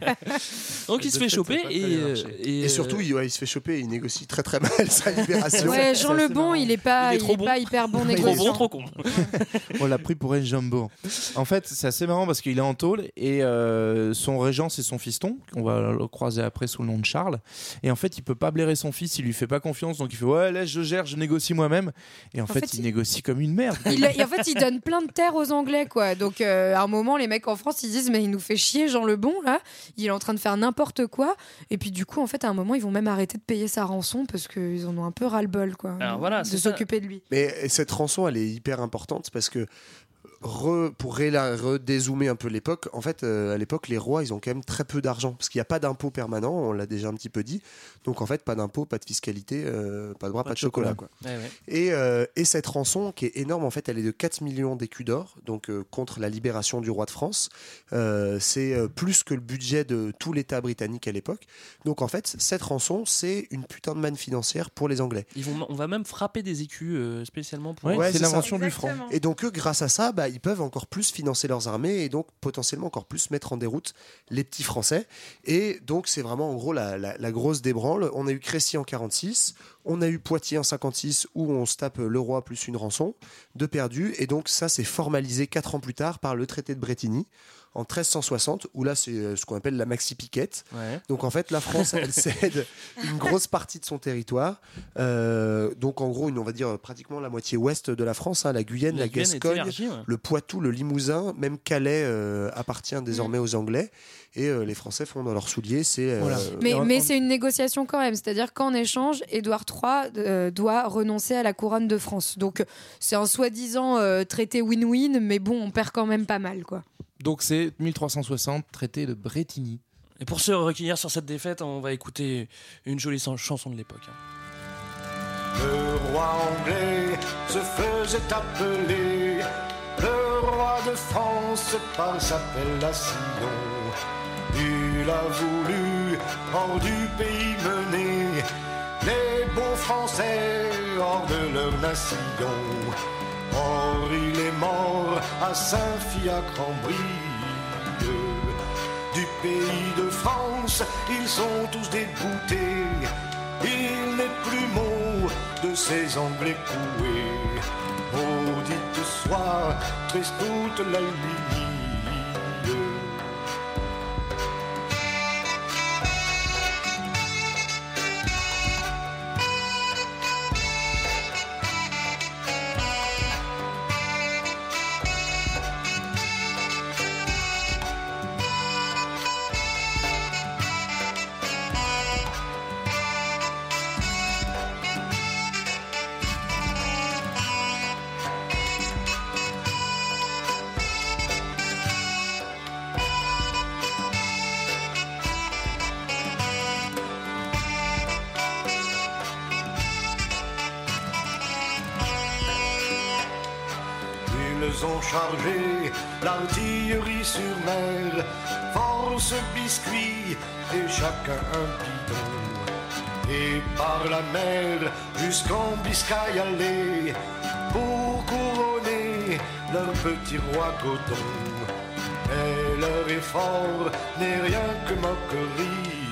[LAUGHS] Donc il se fait choper et, euh, et, Et surtout, il, ouais, il se fait choper, il négocie très très mal [LAUGHS] sa libération. Ouais, Jean Lebon, il est pas, Il est il trop est bon. pas hyper bon trop négociant. bon, trop con. On l'a pris pour un jumbo. En fait, c'est assez marrant parce qu'il est en tôle et euh, son régent, c'est son fiston, qu'on va le croiser après sous le nom de Charles. Et en fait, il peut pas blairer son fils, il lui fait pas confiance, donc il fait Ouais, laisse, je gère, je négocie moi-même. Et en, fait, fait, il, il- négocie comme une merde. [LAUGHS] Il, et en fait, il donne plein de terres aux Anglais, quoi. Donc, euh, à un moment, les mecs en France, ils disent, mais il nous fait chier, Jean Lebon, là. Il est en train de faire n'importe quoi. Et puis, du coup, en fait, à un moment, ils vont même arrêter de payer sa rançon parce qu'ils en ont un peu ras-le-bol, quoi. Alors voilà, de s'occuper de lui. Mais cette rançon, elle est hyper importante parce que re- pour réla- redézoomer un peu l'époque, en fait, euh, à l'époque, les rois, ils ont quand même très peu d'argent parce qu'il n'y a pas d'impôt permanent, on l'a déjà un petit peu dit. Donc, en fait, pas d'impôt, pas de fiscalité, euh, pas de bras, pas, de chocolat. quoi. Ouais, ouais. Et, euh, et cette rançon, qui est énorme, en fait, elle est de 4 millions d'écus d'or, donc euh, contre la libération du roi de France. Euh, c'est euh, plus que le budget de tout l'État britannique à l'époque. Donc, en fait, cette rançon, c'est une putain de manne financière pour les Anglais. Ils vont, on va même frapper des écus euh, spécialement pour. Ouais, Ouais, c'est l'invention du franc. Et donc eux, grâce à ça, bah, ils peuvent encore plus financer leurs armées et donc potentiellement encore plus mettre en déroute les petits Français. Et donc c'est vraiment en gros la, grosse débranle. On a eu Crécy en 46, on a eu Poitiers en 56 où on se tape le roi plus une rançon de perdu. Et donc ça c'est formalisé quatre ans plus tard par le traité de Bretigny en 1360 où là c'est euh, ce qu'on appelle la maxi piquette. Ouais. Donc en fait, la France, elle [LAUGHS] cède une grosse partie de son territoire. Euh, donc en gros, une, on va dire pratiquement la moitié ouest de la France, hein, la Guyenne, la, La Guyenne est Gascogne, élargie, ouais. le Poitou, le Limousin, même Calais euh, appartient désormais aux Anglais. Et euh, les Français font dans leurs souliers. C'est euh, Voilà. Mais, mais c'est une négociation quand même, c'est-à-dire qu'en échange, Édouard III euh, doit renoncer à la couronne de France. Donc c'est un soi-disant euh, traité win-win, mais bon, on perd quand même pas mal, quoi. Donc c'est 1360, traité de Bretigny. Et pour se recueillir sur cette défaite, on va écouter une jolie chan- chanson de l'époque. hein. Le roi anglais se faisait appeler le roi de France par sa appellation. Il a voulu hors du pays mener les beaux Français hors de leur nation. Or il est mort à Saint-Fiacre-en-Brie. Du pays de France, ils sont tous déboutés. Il n'est plus mot de ces Anglais coués. Maudite soit, triste toute la ligne. L'artillerie sur mer, force biscuit et chacun un bidon. Et par la mer jusqu'en Biscaye aller pour couronner leur petit roi coton. Mais leur effort n'est rien que moquerie.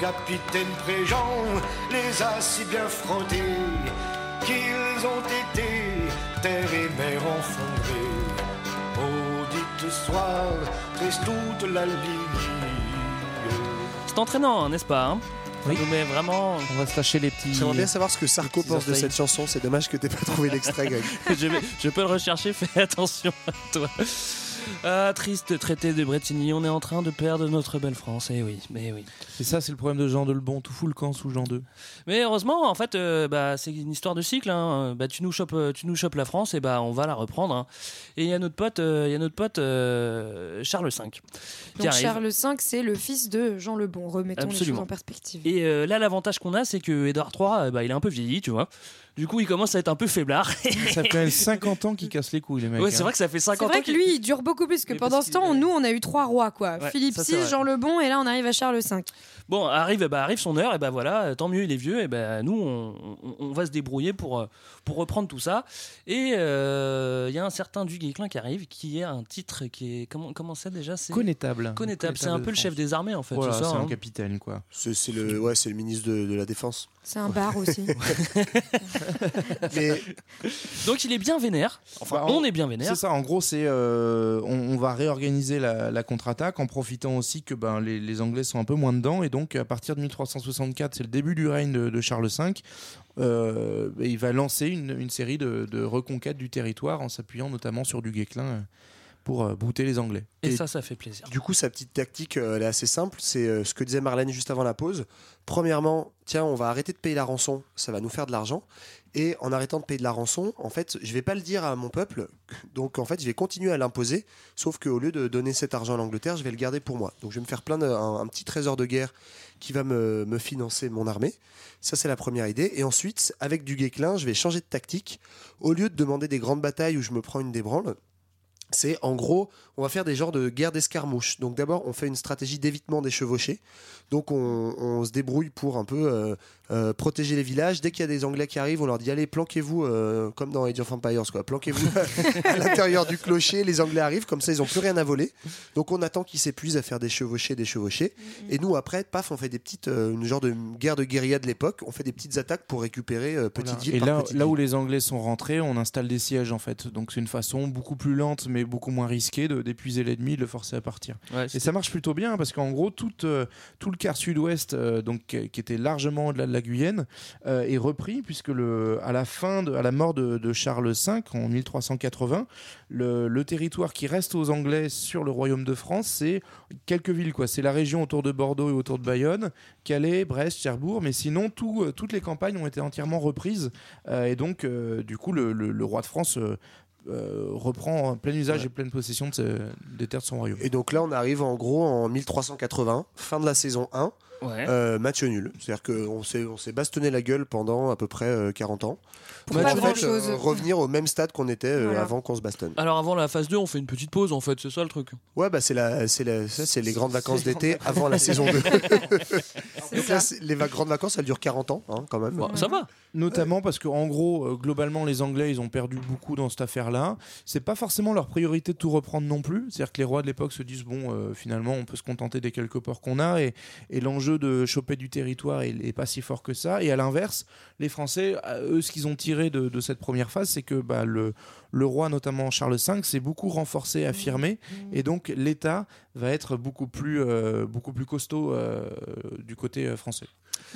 Capitaine Préjean les a si bien frottés qu'ils ont été terre et mer enfondrés. Maudite soir, triste toute la ligne. C'est entraînant, hein, n'est-ce pas hein? Oui. nous met vraiment. On va se tâcher les petits. J'aimerais bien savoir ce que Sarko pense de cette chanson. C'est dommage que t'aies pas trouvé l'extrait, Greg. [LAUGHS] je, vais- je peux le rechercher, fais attention à toi. Ah, triste traité de Bretigny, on est en train de perdre notre belle France. Eh oui, mais oui. Et ça, c'est le problème de Jean de Lebon. Tout fout le camp sous Jean II. Mais heureusement, en fait, euh, bah, c'est une histoire de cycle. hein. Bah, tu nous chopes, euh, tu nous chopes la France, et bah, on va la reprendre. hein. Et il y a notre pote, euh, il y a notre pote euh, Charles V Donc arrive. Charles V, c'est le fils de Jean le Bon. Remettons les Absolument. choses en perspective. Et euh, là, l'avantage qu'on a, c'est que Édouard III, euh, bah, il est un peu vieilli, tu vois. Du coup, il commence à être un peu faiblard. Ça fait quand même [LAUGHS] 50 ans qu'il casse les couilles, les mecs. ouais, c'est hein. vrai que ça fait C'est 50 vrai ans que qu'il- lui, il dure beaucoup plus que Mais pendant parce ce temps, nous, on a eu trois rois, quoi. Ouais, Philippe ça, VI. Jean le Bon, et là, on arrive à Charles V. Bon, arrive, bah, arrive son heure, et ben voilà, euh, tant mieux, il est vieux, et ben nous, on, on- on va se débrouiller pour, euh, pour reprendre tout ça. Et euh, il y a un certain Du Guesclin qui arrive, qui est un titre qui est. Comment comment c'est déjà c'est Connétable. Connétable. C'est un peu le chef des armées, en fait. Voilà, c'est ça, un hein. capitaine, quoi. C'est le, ouais, c'est le ministre de, de la Défense. C'est un bar aussi. [LAUGHS] Mais Donc il est bien vénère. Enfin, Bah, on est bien vénère. C'est ça, en gros, c'est euh, on, on va réorganiser la, la contre-attaque en profitant aussi que ben, les, les Anglais sont un peu moins dedans. Et donc, à partir de 1364, c'est le début du règne de, de Charles V. euh, et il va lancer une, une série de, de reconquêtes du territoire en s'appuyant notamment sur du Guesclin euh, pour euh, bouter les Anglais. Et, ça, ça fait plaisir. Du coup, sa petite tactique, elle est assez simple. C'est euh, ce que disait Marlène juste avant la pause. Premièrement, tiens, on va arrêter de payer la rançon, ça va nous faire de l'argent. Et en arrêtant de payer de la rançon, en fait, je vais pas le dire à mon peuple. Donc, en fait, je vais continuer à l'imposer. Sauf qu'au lieu de donner cet argent à l'Angleterre, je vais le garder pour moi. Donc, je vais me faire plein de, un, petit trésor de guerre qui va me, financer mon armée. Ça, c'est la première idée. Et ensuite, avec du Guesclin, je vais changer de tactique. Au lieu de demander des grandes batailles où je me prends une débranle, c'est en gros, on va faire des genres de guerre d'escarmouche. Donc d'abord, on fait une stratégie d'évitement des chevauchés. Donc on, on se débrouille pour un peu euh, euh, protéger les villages. Dès qu'il y a des Anglais qui arrivent, on leur dit allez, planquez-vous, euh, comme dans Age of Empires, quoi. Planquez-vous [LAUGHS] à l'intérieur du clocher. Les Anglais arrivent, comme ça, ils n'ont plus rien à voler. Donc on attend qu'ils s'épuisent à faire des chevauchés, des chevauchés. Et nous, après, paf, on fait des petites, euh, une genre de guerre de guérilla de l'époque. On fait des petites attaques pour récupérer euh, petite Voilà. ville Et par là, petite là où ville. les Anglais sont rentrés, on installe des sièges en fait. Donc c'est une façon beaucoup plus lente mais beaucoup moins risquée de d'épuiser l'ennemi, de le forcer à partir. Ouais, Et ça marche plutôt bien parce qu'en gros tout, euh, tout le quart sud-ouest, euh, donc qui était largement au-delà de la Guyenne, euh, est repris puisque le, à la fin, de, à la mort de, de Charles V en 1380, le, le territoire qui reste aux Anglais sur le royaume de France, c'est quelques villes quoi. C'est la région autour de Bordeaux et autour de Bayonne, Calais, Brest, Cherbourg, mais sinon tout, euh, toutes les campagnes ont été entièrement reprises euh, et donc du coup le, roi de France euh, reprend plein usage et pleine possession de ce- des terres de son royaume. Et donc là, on arrive en gros en 1380, fin de la saison 1. Ouais. Euh, match nul. C'est-à-dire qu'on s'est, on s'est bastonné la gueule pendant à peu près euh, 40 ans. Pour pas en fait, euh, revenir au même stade qu'on était euh, Voilà. avant qu'on se bastonne. Alors avant la phase 2, on fait une petite pause en fait, c'est ça le truc. Ouais, bah c'est, la, c'est, la- ça, c'est les grandes vacances d'été avant la saison 2. [LAUGHS] C'est Donc là, les va- grandes vacances, elles durent 40 ans hein, quand même. Ça va. Notamment parce que en gros, euh, globalement, les Anglais, ils ont perdu beaucoup dans cette affaire-là. C'est pas forcément leur priorité de tout reprendre non plus. C'est-à-dire que les rois de l'époque se disent bon, euh, finalement, on peut se contenter des quelques ports qu'on a, et, et l'enjeu de choper du territoire est, est pas si fort que ça. Et à l'inverse, les Français, eux, ce qu'ils ont tiré de, de cette première phase, c'est que bah, le, le roi, notamment Charles V, s'est beaucoup renforcé, affirmé, et donc l'État va être beaucoup plus, euh, beaucoup plus costaud euh, du côté euh,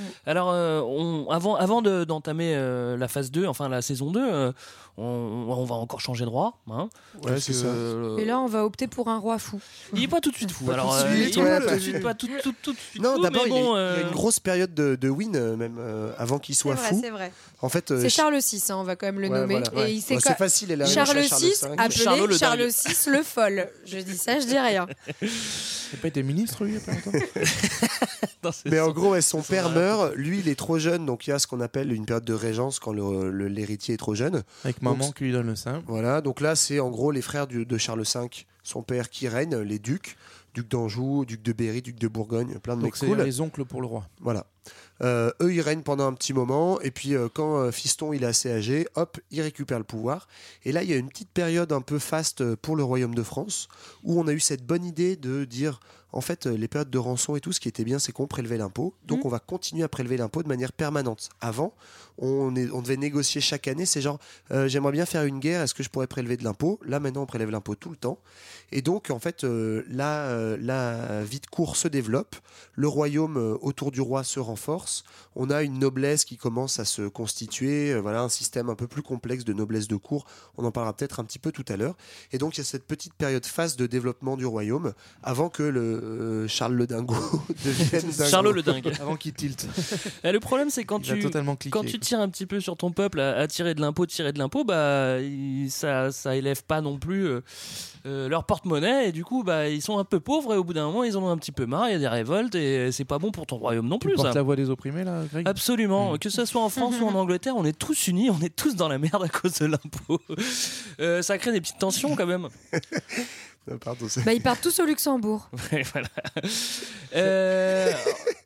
français. Alors, euh, on- avant, avant de- d'entamer euh, la phase 2, enfin la saison 2, euh, on, on va encore changer de roi. Hein, Ouais, c'est que, ça. euh, Et là, on va opter pour un roi fou. il est pas tout de suite fou. Pas Alors, tout de euh, suite, il est ouais, pas tout de suite, pas tout, tout, tout de suite Non, fou, d'abord, il, y a- bon, il y a euh, une grosse période de, de win, même euh, avant qu'il C'est soit vrai, fou. c'est vrai. En fait, euh, C'est Ch- Charles VI, hein, on va quand même le Ouais, nommer. voilà, ouais. Et il s'est Ouais, co- c'est facile, elle a Charles VI, appelé Charles. VI le folle. Je dis ça, je dis rien. [LAUGHS] Il n'a pas été ministre, lui, il y a pas longtemps? [LAUGHS] Mais en gros, son père rien. Lui, il est trop jeune, donc il y a ce qu'on appelle une période de régence quand l'héritier est trop jeune. Avec maman Donc, qui lui donne le sein. Voilà, donc là, c'est en gros les frères du- de Charles V, son père qui règne, les ducs, duc d'Anjou, duc de Berry, duc de Bourgogne, plein de Donc mecs c'est cool. les oncles pour le roi. Voilà. Euh, eux, ils règnent pendant un petit moment, et puis euh, quand euh, Fiston il est assez âgé, hop, il récupère le pouvoir. Et là, il y a une petite période un peu faste pour le royaume de France, où on a eu cette bonne idée de dire, en fait, euh, les périodes de rançon et tout, ce qui était bien, c'est qu'on prélevait l'impôt. Donc, Mhm. on va continuer à prélever l'impôt de manière permanente. Avant, on, est- on devait négocier chaque année. C'est genre, euh, j'aimerais bien faire une guerre, est-ce que je pourrais prélever de l'impôt? Là, maintenant, on prélève l'impôt tout le temps. Et donc, en fait, euh, là, euh, la vie de cour se développe. Le royaume autour du roi se renforce. On a une noblesse qui commence à se constituer. voilà, un système un peu plus complexe de noblesse de cour. On en parlera peut-être un petit peu tout à l'heure. Et donc, il y a cette petite période phase de développement du royaume avant que le euh, Charles le Dingo [LAUGHS] devienne [LAUGHS] dingo. Charlot le dingue. Avant qu'il tilte. [LAUGHS] Et le problème, c'est quand Il a tu, totalement cliqué. quand tu tires un petit peu sur ton peuple à, à tirer de l'impôt, tirer de l'impôt, bah, il- ça, ça élève pas non plus euh, euh, leur porte-monnaie. Et du coup, bah, ils sont un peu pauvres. Et au bout d'un moment, ils en ont un petit peu marre. Il y a des révoltes. Et c'est pas bon pour ton royaume non Tu plus. portes ça. la voix des opprimés, là, Greg? Absolument. Mm. Que ce soit en France ou en Angleterre, on est tous unis, on est tous dans la merde à cause de l'impôt. Euh, ça crée des petites tensions quand même. Pardon, Bah, ils partent tous au Luxembourg. [LAUGHS] Ouais, voilà. Euh,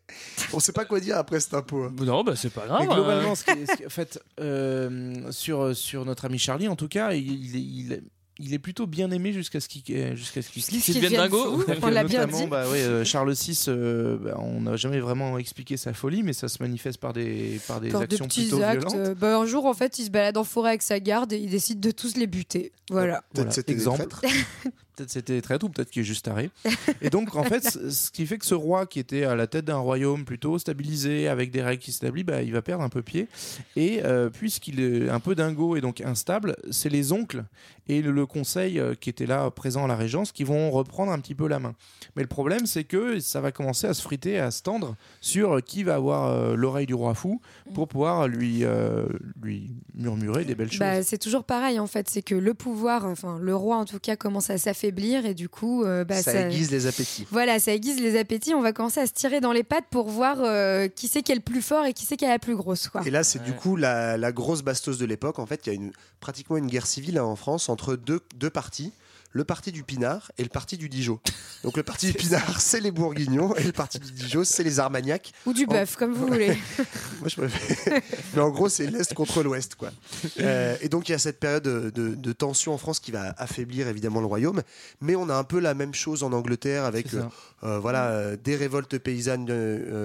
[LAUGHS] on sait pas quoi dire après cet impôt. hein. non, bah, c'est pas grave. Mais globalement, hein. ce qui est- ce qui- en fait, euh, sur, sur notre ami Charlie, en tout cas, il, il est, il est- il est plutôt bien aimé jusqu'à ce qu'il jusqu'à ce qu'il Jusqu'à ce qu'il qu'il devienne dingo. On l'a bien dit. bah, ouais, euh, Charles VI, euh, bah, on n'a jamais vraiment expliqué sa folie, mais ça se manifeste par des, par des Par de actions petits plutôt actes. violentes. Euh, Bah, un jour, en fait, il se balade en forêt avec sa garde et il décide de tous les buter. Voilà. Peut-être Voilà, des exemple. Peut-être c'était traître ou peut-être qu'il est juste taré. [LAUGHS] Et donc, en fait, ce qui fait que ce roi qui était à la tête d'un royaume plutôt stabilisé, avec des règles qui s'établissent, bah, il va perdre un peu pied. Et euh, puisqu'il est un peu dingo et donc instable, c'est les oncles et le, le conseil euh, qui était là présent à la Régence qui vont reprendre un petit peu la main. Mais le problème, c'est que ça va commencer à se friter, à se tendre sur qui va avoir euh, l'oreille du roi fou pour pouvoir lui, euh, lui murmurer des belles choses. Bah, c'est toujours pareil en fait, c'est que le pouvoir, enfin le roi en tout cas commence à s'affaiblir et du coup, euh, bah, ça aiguise les appétits. Voilà, ça aiguise les appétits. On va commencer à se tirer dans les pattes pour voir euh, qui c'est qui est le plus fort et qui c'est qui est la plus grosse. Quoi. Et là, c'est du coup la, la grosse bastos de l'époque. En fait, il y a une, pratiquement une guerre civile hein, en France entre deux, deux partis. Le parti du Pinard et le parti du Dijon. Donc le parti du [LAUGHS] Pinard, c'est les Bourguignons et le parti du Dijon, c'est les Armagnacs. Ou du En- bœuf, comme vous voulez. [LAUGHS] Moi, je préfère. [LAUGHS] Mais en gros, c'est l'Est contre l'Ouest. quoi. Euh, et donc, il y a cette période de, de- de tension en France qui va affaiblir évidemment le royaume. Mais on a un peu la même chose en Angleterre avec euh, euh, voilà, euh, des révoltes paysannes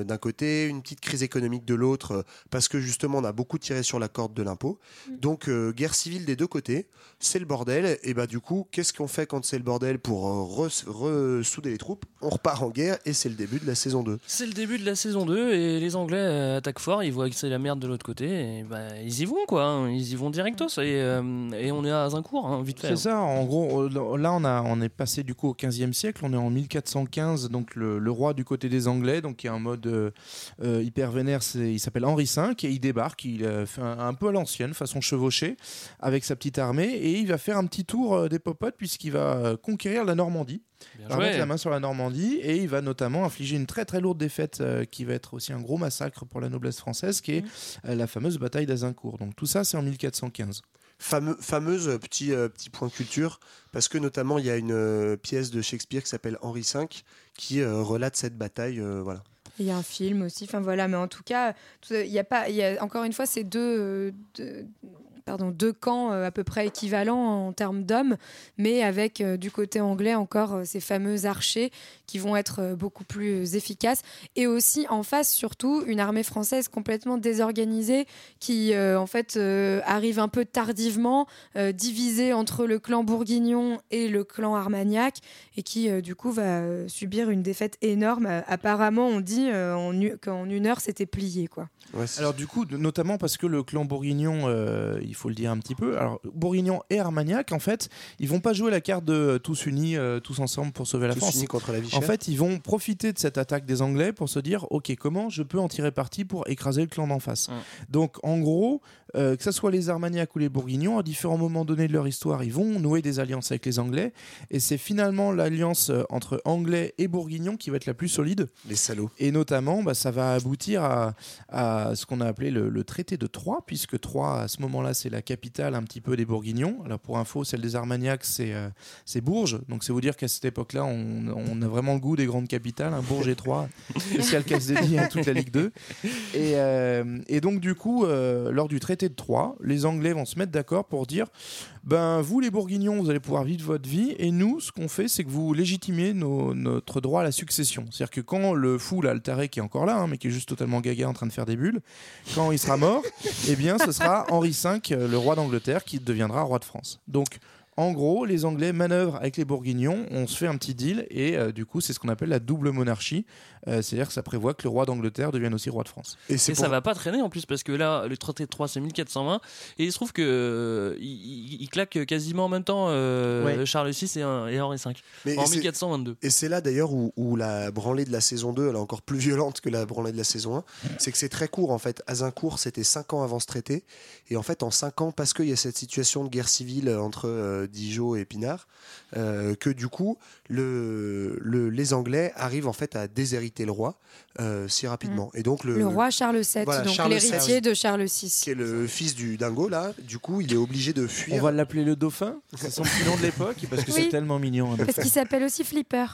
d'un côté, une petite crise économique de l'autre, parce que justement, on a beaucoup tiré sur la corde de l'impôt. Donc, euh, guerre civile des deux côtés, c'est le bordel. Et bah, du coup, qu'est-ce qu'on fait quand c'est le bordel pour euh, re- ressouder les troupes On repart en guerre et c'est le début de la saison 2. C'est le début de la saison 2 et les Anglais euh, attaquent fort, ils voient que c'est la merde de l'autre côté et bah, ils y vont quoi, hein. ils y vont directos et, euh, et on est à Azincourt, hein, vite fait. C'est ça, en gros, là on, a, on est passé du coup au 15e siècle, on est en 1415, donc le, le roi du côté des Anglais, donc qui est un mode euh, hyper vénère, c'est- il s'appelle Henri V, et il débarque, il euh, fait un, un peu à l'ancienne, façon chevauchée, avec sa petite armée, et il va faire un petit tour euh, des popotes, puisqu'il va euh, conquérir la Normandie. Il va mettre la main sur la Normandie et il va notamment infliger une très très lourde défaite euh, qui va être aussi un gros massacre pour la noblesse française qui est euh, la fameuse bataille d'Azincourt. Donc tout ça c'est en 1415. Fameux, fameuse petit, euh, petit point culture, parce que notamment il y a une euh, pièce de Shakespeare qui s'appelle Henri V qui euh, relate cette bataille. euh, voilà. Il y a un film aussi, enfin voilà, mais en tout cas, il y a pas, il y a encore une fois ces deux, euh, deux- pardon, deux camps euh, à peu près équivalents en termes d'hommes, mais avec euh, du côté anglais encore euh, ces fameux archers qui vont être euh, beaucoup plus euh, efficaces, et aussi en face surtout une armée française complètement désorganisée qui euh, en fait euh, arrive un peu tardivement, euh, divisée entre le clan bourguignon et le clan armagnac, et qui euh, du coup va subir une défaite énorme. Apparemment, on dit euh, en qu'en une heure c'était plié quoi. Alors du coup, notamment parce que le clan bourguignon, euh, il faut le dire un petit peu, alors bourguignon et armagnac, en fait, ils vont pas jouer la carte de tous unis, euh, tous ensemble pour sauver la Tous France. unis contre la vie En fait, ils vont profiter de cette attaque des Anglais pour se dire, ok, comment je peux en tirer parti pour écraser le clan d'en face? Donc, en gros, euh, que ce soit les Armagnacs ou les Bourguignons, à différents moments donnés de leur histoire, ils vont nouer des alliances avec les Anglais, et c'est finalement l'alliance euh, entre Anglais et Bourguignons qui va être la plus solide. Les salauds. Et notamment, bah, ça va aboutir à, à ce qu'on a appelé le, le traité de Troyes, puisque Troyes, à ce moment-là, c'est la capitale un petit peu des Bourguignons. Alors, pour info, celle des Armagnacs, c'est euh, Bourges. Donc, c'est vous dire qu'à cette époque-là, on, on a vraiment le goût des grandes capitales, hein, Bourges et Troyes, spécial casse dédié à toute la Ligue 2. Et, euh, et donc, du coup, lors du traité de Troyes, les Anglais vont se mettre d'accord pour dire ben, vous, les Bourguignons, vous allez pouvoir vivre votre vie, et nous, ce qu'on fait, c'est que vous légitimiez nos- notre droit à la succession. C'est-à-dire que quand le fou, là, Altaré, qui est encore là, hein, mais qui est juste totalement gaga en train de faire des bulles, quand il sera mort, [LAUGHS] eh bien, ce sera Henri V, le roi d'Angleterre, qui deviendra roi de France. Donc, en gros, les Anglais manœuvrent avec les Bourguignons, on se fait un petit deal, et euh, du coup, c'est ce qu'on appelle la double monarchie. Euh, C'est-à-dire que ça prévoit que le roi d'Angleterre devienne aussi roi de France. Et Et ça va pas traîner en plus parce que là, le traité de 3 c'est 1420 et il se trouve que euh, il, il- il claque quasiment en même temps euh, Ouais. Charles VI et, un- et Henri V Mais en c'est- 1422. Et c'est là d'ailleurs où, où la branlée de la saison 2, elle est encore plus violente que la branlée de la saison 1. C'est que c'est très court en fait. Azincourt, c'était 5 ans avant ce traité. Et en fait, en 5 ans, parce qu'il y a cette situation de guerre civile entre euh, Dijon et Pinard, euh, que du coup, le, le- les Anglais arrivent en fait à déshériter le roi euh, si rapidement. Et donc Le, roi Charles VII, voilà, donc Charles l'héritier de Charles VI. qui est le fils du dingo là, du coup, il est obligé de fuir. On va l'appeler le dauphin, c'est son petit nom de l'époque, parce que Oui. c'est tellement mignon. un Parce qu'il s'appelle aussi Flipper.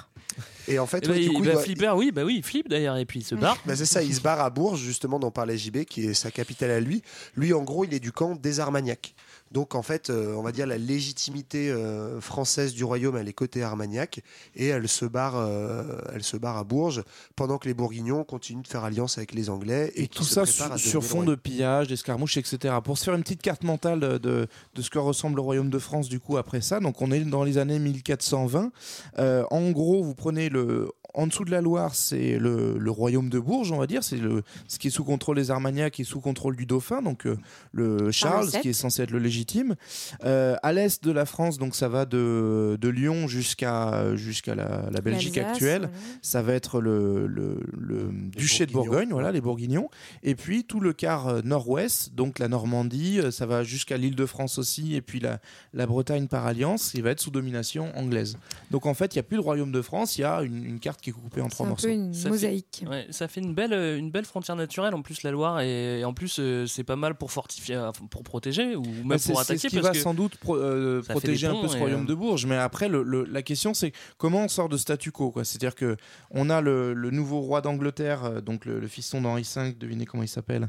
Et en fait, Eh ben, ouais, du il- il bah, doit- Flipper, oui, bah oui, il flippe d'ailleurs et puis il se barre. Bah, c'est ça, il se barre à Bourges, justement, dont parlait JB, qui est sa capitale à lui. Lui, en gros, il est du camp des Armagnacs. Donc, en fait, euh, on va dire la légitimité euh, française du royaume, elle est côté Armagnac, et elle se, barre, euh, elle se barre à Bourges, pendant que les Bourguignons continuent de faire alliance avec les Anglais. Et, tout ça sur, fond de pillage, d'escarmouches, etc. Pour se faire une petite carte mentale de, de, de ce que ressemble le royaume de France du coup après ça. Donc on est dans les années 1420. Euh, en gros, vous prenez le en dessous de la Loire, c'est le, le royaume de Bourges, on va dire. C'est le ce qui est sous contrôle des Armagnacs, qui est sous contrôle du dauphin, donc euh, le Charles, qui est censé être le légitime. Euh, à l'est de la France, donc ça va de, de Lyon jusqu'à jusqu'à la, la Belgique actuelle. Ça va être le, le, le duché de. Bourgogne, voilà, les Bourguignons. Et puis tout le quart euh, nord-ouest, donc la Normandie, ça va jusqu'à l'île de France aussi, et puis la, la Bretagne par alliance, il va être sous domination anglaise. Donc en fait, il n'y a plus le royaume de France, il y a une, une carte qui est coupée en C'est trois un morceaux. peu une Ça fait- mosaïque. Ouais, ça fait une belle, euh, une belle frontière naturelle en plus la Loire et, et en plus euh, c'est pas mal pour fortifier, euh, pour protéger ou même Bah, c'est pour c'est attaquer ce qui parce va que sans doute pro- euh, fait protéger un peu ce royaume euh, de Bourges. Mais après, le- le- la question c'est comment on sort de statu quo. quoi. C'est-à-dire que on a le, le nouveau roi d'Angleterre, donc le, le fiston d'Henri V. Devinez comment il s'appelle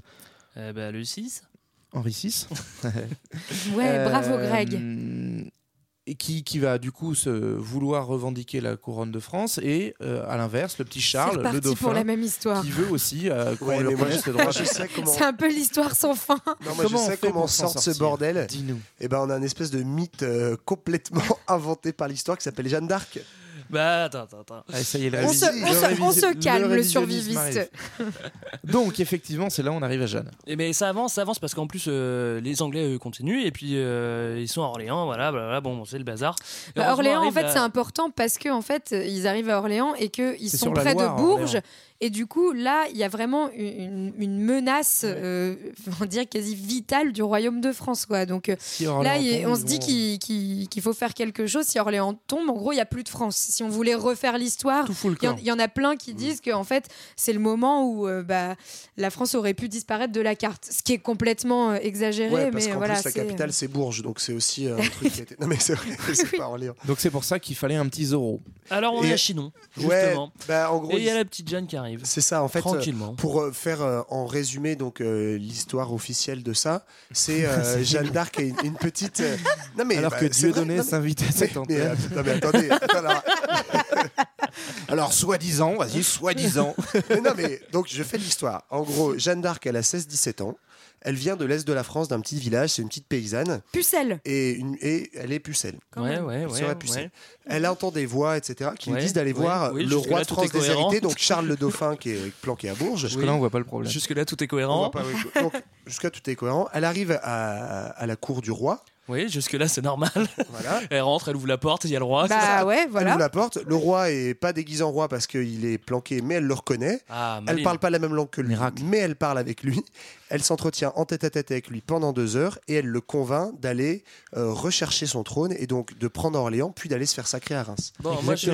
euh, bah, le 6 Henri VI. Ouais, bravo Euh, Greg. Et qui, qui va du coup se vouloir revendiquer la couronne de France et euh, à l'inverse le petit Charles, le dauphin, pour la même histoire. qui veut aussi euh, qu'on Ouais, lui moi, le droit. comment. C'est un peu l'histoire sans fin. Non, moi, Comment je sais comment sort ce bordel. Dis-nous. Et ben, on a un espèce de mythe euh, complètement [LAUGHS] inventé par l'histoire qui s'appelle Jeanne d'Arc. Bah attends, attends, attends. Allez, ça y est, le On se, révisi- on le se- on révisi- se calme, le, surviviste. arrive. Donc effectivement, c'est là où on arrive à Jeanne. Et mais ça avance, ça avance parce qu'en plus euh, les Anglais eux, continuent et puis euh, ils sont à Orléans, voilà, blablabla, bon c'est le bazar. Bah, Orléans, en fait, c'est important parce que en fait, ils arrivent à Orléans et qu'ils sont près Loire, de Bourges. Orléans. Et du coup, là, il y a vraiment une, une menace, euh, [LAUGHS] on dirait quasi vitale du royaume de France, quoi. Donc euh, Si là, tombe, on se dit qu'il faut faire quelque chose. Si Orléans tombe, en gros, il y a plus de France. Si on voulait refaire l'histoire, il y, en- y a plein qui disent que en fait, c'est le moment où euh, bah, la France aurait pu disparaître de la carte, ce qui est complètement euh, exagéré. Ouais, parce mais qu'en voilà, plus, la capitale, c'est Bourges. Donc, c'est aussi un [LAUGHS] truc qui a été. Non, mais c'est vrai, [LAUGHS] c'est pas Orléans. Donc c'est pour ça qu'il fallait un petit Zorro. Alors on Et- est à Chinon, Ouais, justement. bah, en gros, et il y a la petite Jeanne qui arrive. C'est ça. En fait, euh, Tranquillement. pour euh, faire euh, en résumé donc l'histoire officielle de ça, c'est [LAUGHS] Jeanne d'Arc et une, petite. [LAUGHS] Non mais Alors bah, que Dieudonné s'invitait à cette antenne. euh, non, mais attendez, [LAUGHS] alors, Alors soi-disant, vas-y, soi-disant. non mais donc je fais l'histoire. En gros, Jeanne d'Arc, elle a 16-17 ans. Elle vient de l'est de la France, d'un petit village. C'est une petite paysanne Pucelle. et, une- et elle est pucelle. Ouais, ouais, Elle ouais. pucelle. Elle entend des voix, etc., qui lui disent d'aller ouais, voir oui, le jusque-là, roi de France déshérité, donc Charles le Dauphin, qui est planqué à Bourges. Jusque-là, on voit pas le problème. Jusque là tout est cohérent. voit pas, oui. Donc, jusqu'à tout est cohérent. Elle arrive à, à la cour du roi. Oui, jusque là c'est normal. Voilà. [LAUGHS] Elle rentre, elle ouvre la porte, il y a le roi. Bah ouais, Elle voilà. ouvre la porte. Le roi est pas déguisé en roi parce qu'il est planqué, mais elle le reconnaît. Ah, Elle parle pas la même langue que lui, Miracle. mais elle parle avec lui. Elle s'entretient en tête à tête avec lui pendant deux heures et elle le convainc d'aller euh, rechercher son trône et donc de prendre Orléans puis d'aller se faire sacrer à Reims. Bon, moi je...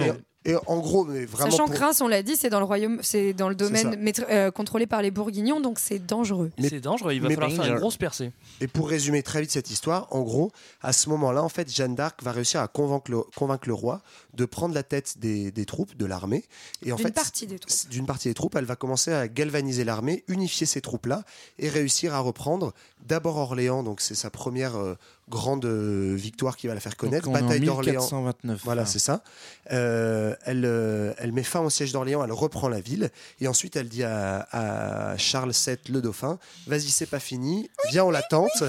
Et en gros, mais vraiment. Sachant pour- que Reims, on l'a dit, c'est dans le royaume, c'est dans le domaine maître- euh, contrôlé par les Bourguignons, donc c'est dangereux. Mais- c'est dangereux, il va mais falloir faire une grosse percée. Et pour résumer très vite cette histoire, en gros, à ce moment-là, en fait, Jeanne d'Arc va réussir à convaincre le, convaincre le roi de prendre la tête des, des troupes, de l'armée. Et en D'une fait, partie des troupes. d'une partie des troupes, elle va commencer à galvaniser l'armée, unifier ces troupes-là et réussir à reprendre d'abord Orléans, donc c'est sa première euh, grande euh, victoire qui va la faire connaître, Donc, bataille d'Orléans. 1429. Voilà, c'est ça. Euh, elle, euh, elle met fin au siège d'Orléans, elle reprend la ville, et ensuite elle dit à, à Charles VII, le dauphin, vas-y, c'est pas fini, viens, on l'attente. [LAUGHS]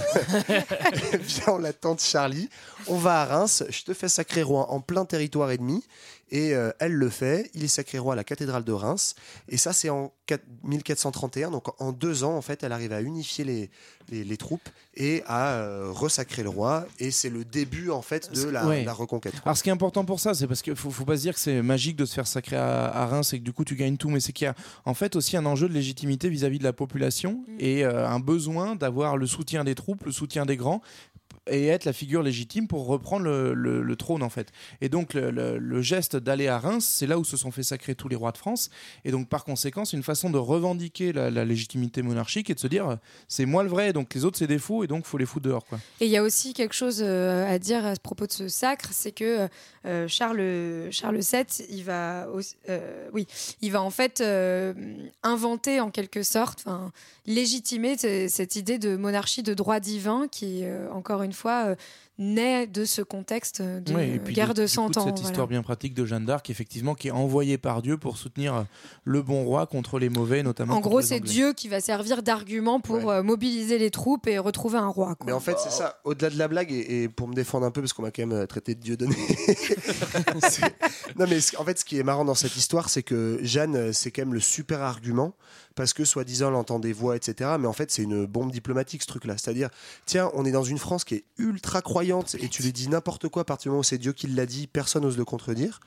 viens, on l'attente, Charlie. On va à Reims, je te fais sacré roi en plein territoire ennemi. Et euh, elle le fait, il est sacré roi à la cathédrale de Reims. Et ça, c'est en 4- 1431. Donc en deux ans, en fait, elle arrive à unifier les, les, les troupes et à euh, resacrer le roi. Et c'est le début, en fait, de la, Ouais. la reconquête. Alors ce qui est important pour ça, c'est parce qu'il faut, faut pas se dire que c'est magique de se faire sacrer à, à Reims et que du coup tu gagnes tout, mais c'est qu'il y a en fait aussi un enjeu de légitimité vis-à-vis de la population et euh, un besoin d'avoir le soutien des troupes, le soutien des grands et être la figure légitime pour reprendre le, trône en fait. Et donc le, geste d'aller à Reims, c'est là où se sont fait sacrer tous les rois de France. Et donc par conséquent, c'est une façon de revendiquer la, légitimité monarchique et de se dire c'est moi le vrai, donc les autres c'est des faux et donc faut les foutre dehors quoi. Et il y a aussi quelque chose euh, à dire à ce propos de ce sacre, c'est que euh, Charles, Charles VII, il va, euh, oui, il va en fait inventer en quelque sorte, légitimer cette idée de monarchie de droit divin qui, encore une fois, euh, naît de ce contexte de Ouais, et puis guerre de du 100 coup, ans. Cette voilà. histoire bien pratique de Jeanne d'Arc, effectivement, qui est envoyée par Dieu pour soutenir le bon roi contre les mauvais, notamment. En gros, c'est. Dieu qui va servir d'argument pour Ouais. euh, mobiliser les troupes et retrouver un roi. quoi. Mais en fait, c'est ça. Au-delà de la blague, et, et pour me défendre un peu, parce qu'on m'a quand même euh, traité de Dieu donné. [LAUGHS] [LAUGHS] non, mais en fait, ce qui est marrant dans cette histoire, c'est que Jeanne, euh, c'est quand même le super argument, parce que soi-disant, elle entend des voix, etc. Mais en fait, c'est une bombe diplomatique, ce truc-là. C'est-à-dire, tiens, on est dans une France qui est est ultra croyante et tu lui dis n'importe quoi à partir du moment où c'est Dieu qui l'a dit, personne n'ose le contredire.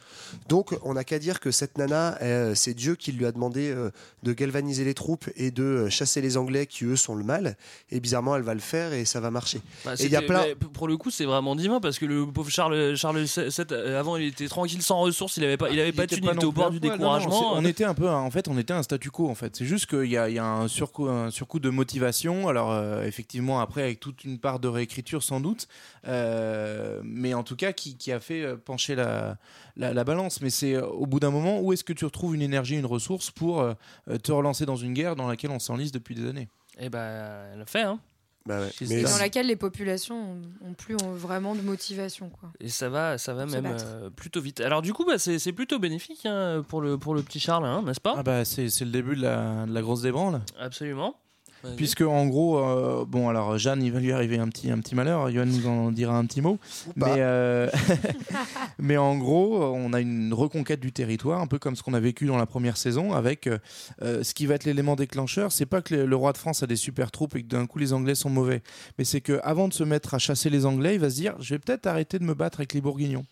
Donc on n'a qu'à dire que cette nana, euh, c'est Dieu qui lui a demandé euh, de galvaniser les troupes et de euh, chasser les Anglais qui eux sont le mal. Et bizarrement, elle va le faire et ça va marcher. Bah, et il y a plein. pour le coup, c'est vraiment divin parce que le pauvre Charles, Charles VII, avant, il était tranquille sans ressources, il avait pas, il avait pas de était thunes, il était au bord du poil. Non, non, découragement. on était un peu, en fait, on était un statu quo en fait. C'est juste qu'il y a, il y a un surcoût, un surcoût de motivation. Alors euh, effectivement, après avec toute une part de réécriture sans doute, mais en tout cas qui, qui a fait euh, pencher la, la, la balance. Mais c'est euh, au bout d'un moment où est-ce que tu retrouves une énergie, une ressource pour euh, te relancer dans une guerre dans laquelle on s'enlise depuis des années? Et ben, elle le fait. Hein. Bah ouais. Mais dans laquelle les populations ont, plus ont vraiment de motivation. Quoi. Et ça va, ça va même euh, plutôt vite. Alors du coup, bah, c'est plutôt bénéfique hein, pour, le, pour le petit Charles, hein, n'est-ce pas? Ah bah c'est c'est le début de la, de la grosse débranle. Absolument. Puisque en gros, euh, bon alors Jeanne, il va lui arriver un petit un petit malheur. Johan nous en dira un petit mot. Mais euh, [LAUGHS] mais en gros, on a une reconquête du territoire, un peu comme ce qu'on a vécu dans la première saison, avec euh, euh, ce qui va être l'élément déclencheur. C'est pas que le, le roi de France a des super troupes et que d'un coup les Anglais sont mauvais, mais c'est que avant de se mettre à chasser les Anglais, il va se dire, je vais peut-être arrêter de me battre avec les Bourguignons.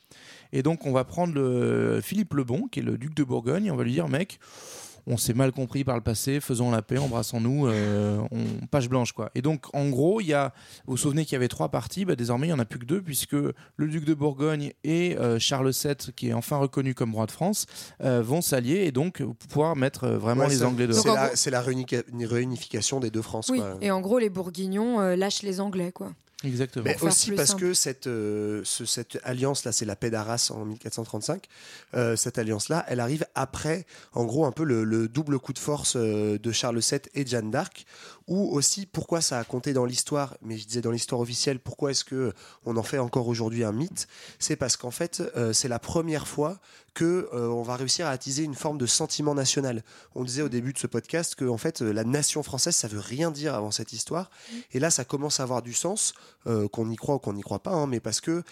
Et donc on va prendre le Philippe le Bon, qui est le duc de Bourgogne, et on va lui dire, mec on s'est mal compris par le passé, faisons la paix, embrassons-nous, euh, on, page blanche quoi. Et donc en gros, il y a, vous vous souvenez qu'il y avait trois parties, bah, désormais il n'y en a plus que deux puisque le duc de Bourgogne et euh, Charles VII, qui est enfin reconnu comme roi de France, euh, vont s'allier et donc pouvoir mettre vraiment Ouais, les Anglais C'est la, c'est la réunica- réunification des deux France. Oui, quoi. et en gros, les Bourguignons euh, lâchent les Anglais. Quoi. Exactement. Mais aussi parce simple. que cette, euh, ce- cette alliance-là, c'est la paix d'Arras en 1435. euh, cette alliance-là, elle arrive après, en gros, un peu le, le double coup de force euh, de Charles VII et de Jeanne d'Arc. Ou aussi, pourquoi ça a compté dans l'histoire, mais je disais dans l'histoire officielle, pourquoi est-ce que on en fait encore aujourd'hui un mythe? C'est parce qu'en fait, euh, c'est la première fois que euh, on va réussir à attiser une forme de sentiment national. On disait au début de ce podcast que en fait euh, la nation française ça veut rien dire avant cette histoire. Et là ça commence à avoir du sens euh, qu'on y croit ou qu'on n'y croit pas hein, mais parce que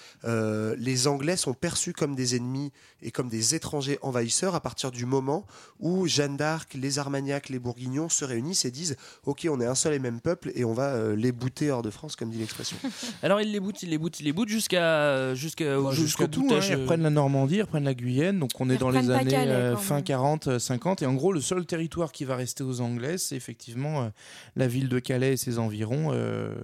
les Anglais sont perçus comme des ennemis et comme des étrangers envahisseurs à partir du moment où Jeanne d'Arc, les Armagnacs, les Bourguignons se réunissent et disent ok on est un seul et même peuple et on va euh, les bouter hors de France comme dit l'expression. [LAUGHS] Alors il les boot, il les boot, il les boot jusqu'à jusqu'à Bah, jusqu'au jusqu'à tout, hein, ils euh, reprennent la Normandie, ils reprennent la Guyenne, donc on est Ils dans les années Calais, euh, fin même. 40, euh, 50, et en gros le seul territoire qui va rester aux Anglais, c'est effectivement euh, la ville de Calais et ses environs. euh,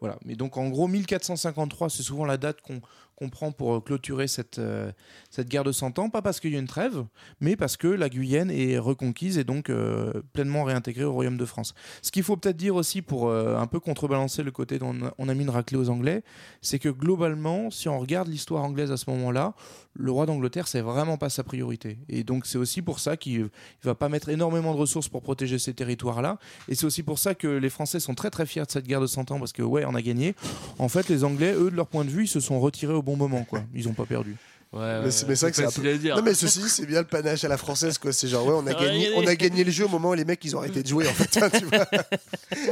voilà. Mais donc en gros 1453, c'est souvent la date qu'on qu'on prend pour euh, clôturer cette, euh, cette guerre de 100 ans, pas parce qu'il y a une trêve, mais parce que la Guyenne est reconquise et donc euh, pleinement réintégrée au Royaume de France. Ce qu'il faut peut-être dire aussi pour un peu contrebalancer le côté dont on a- mis une raclée aux Anglais, c'est que globalement, si on regarde l'histoire anglaise à ce moment-là, le roi d'Angleterre, c'est vraiment pas sa priorité. Et donc c'est aussi pour ça qu'il va pas mettre énormément de ressources pour protéger ces territoires-là. Et c'est aussi pour ça que les Français sont très très fiers de cette guerre de 100 ans, parce que ouais, on a gagné. En fait, les Anglais, eux, de leur point de vue, ils se sont retirés au bon moment. quoi. Ils n'ont pas perdu. Ouais, ouais, Mais c'est vrai que c'est un peu- à dire. Non mais ceci c'est bien le panache à la française quoi. C'est genre ouais on a [LAUGHS] gagné on a gagné le [LAUGHS] jeu au moment où les mecs ils ont arrêté de jouer en fait. hein, tu vois.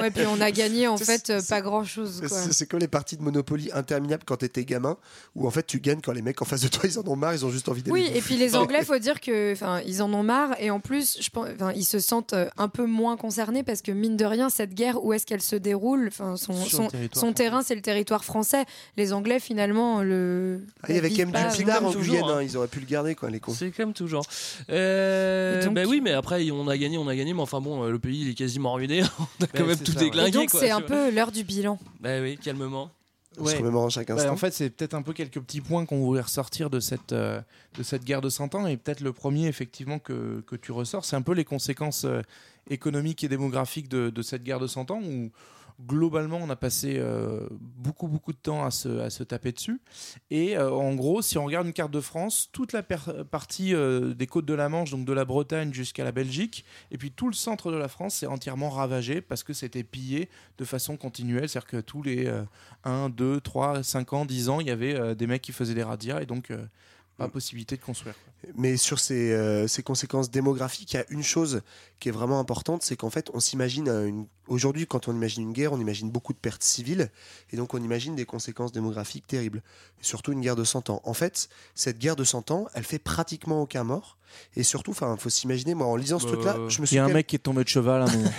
Ouais, puis on a gagné en fait c'est- pas grand chose. C'est c'est comme les parties de Monopoly interminables quand t'étais gamin, où en fait tu gagnes quand les mecs en face de toi ils en ont marre, ils ont juste envie d'aller. Oui, bouffer. et puis les Anglais, [LAUGHS] faut dire que, enfin, ils en ont marre et en plus, je pense, enfin, ils se sentent euh, un peu moins concernés parce que mine de rien, cette guerre, où est-ce qu'elle se déroule Enfin, son, son, territoire son terrain, c'est le territoire français. Les Anglais, finalement, le. Ah, il y avait quand même du pinard en toujours, Guyane, hein. hein, ils auraient pu le garder quoi les cons. C'est comme toujours. Euh, donc- bah oui, mais après on a gagné, on a gagné, mais enfin bon, le pays il est quasiment ruiné. [LAUGHS] on a quand même tout ça, ouais. Et déglingué. donc, c'est un peu l'heure du bilan. Bah oui, calmement. On se Ouais. remémore à chaque Bah, instant. en fait, c'est peut-être un peu quelques petits points qu'on voulait ressortir de cette, euh, de cette guerre de 100 ans. Et peut-être le premier, effectivement, que, que tu ressors, c'est un peu les conséquences euh, économiques et démographiques de, de cette guerre de 100 ans où globalement, on a passé euh, beaucoup, beaucoup de temps à se, à se taper dessus. Et euh, en gros, si on regarde une carte de France, toute la partie euh, des côtes de la Manche, donc de la Bretagne jusqu'à la Belgique, et puis tout le centre de la France est entièrement ravagé parce que c'était pillé de façon continuelle. C'est-à-dire que tous les euh, 1, 2, 3, 5 ans, 10 ans, il y avait des mecs qui faisaient des radias et donc pas possibilité de construire. Mais sur ces, euh, ces conséquences démographiques, il y a une chose qui est vraiment importante, c'est qu'en fait, on s'imagine euh, une... aujourd'hui, quand on imagine une guerre, on imagine beaucoup de pertes civiles, et donc on imagine des conséquences démographiques terribles, et surtout une guerre de 100 ans. En fait, cette guerre de 100 ans, elle fait pratiquement aucun mort, et surtout, enfin, faut s'imaginer, moi, en lisant ce Bah, truc-là, je me Il suis y a un même- mec qui est tombé de cheval. à un moment.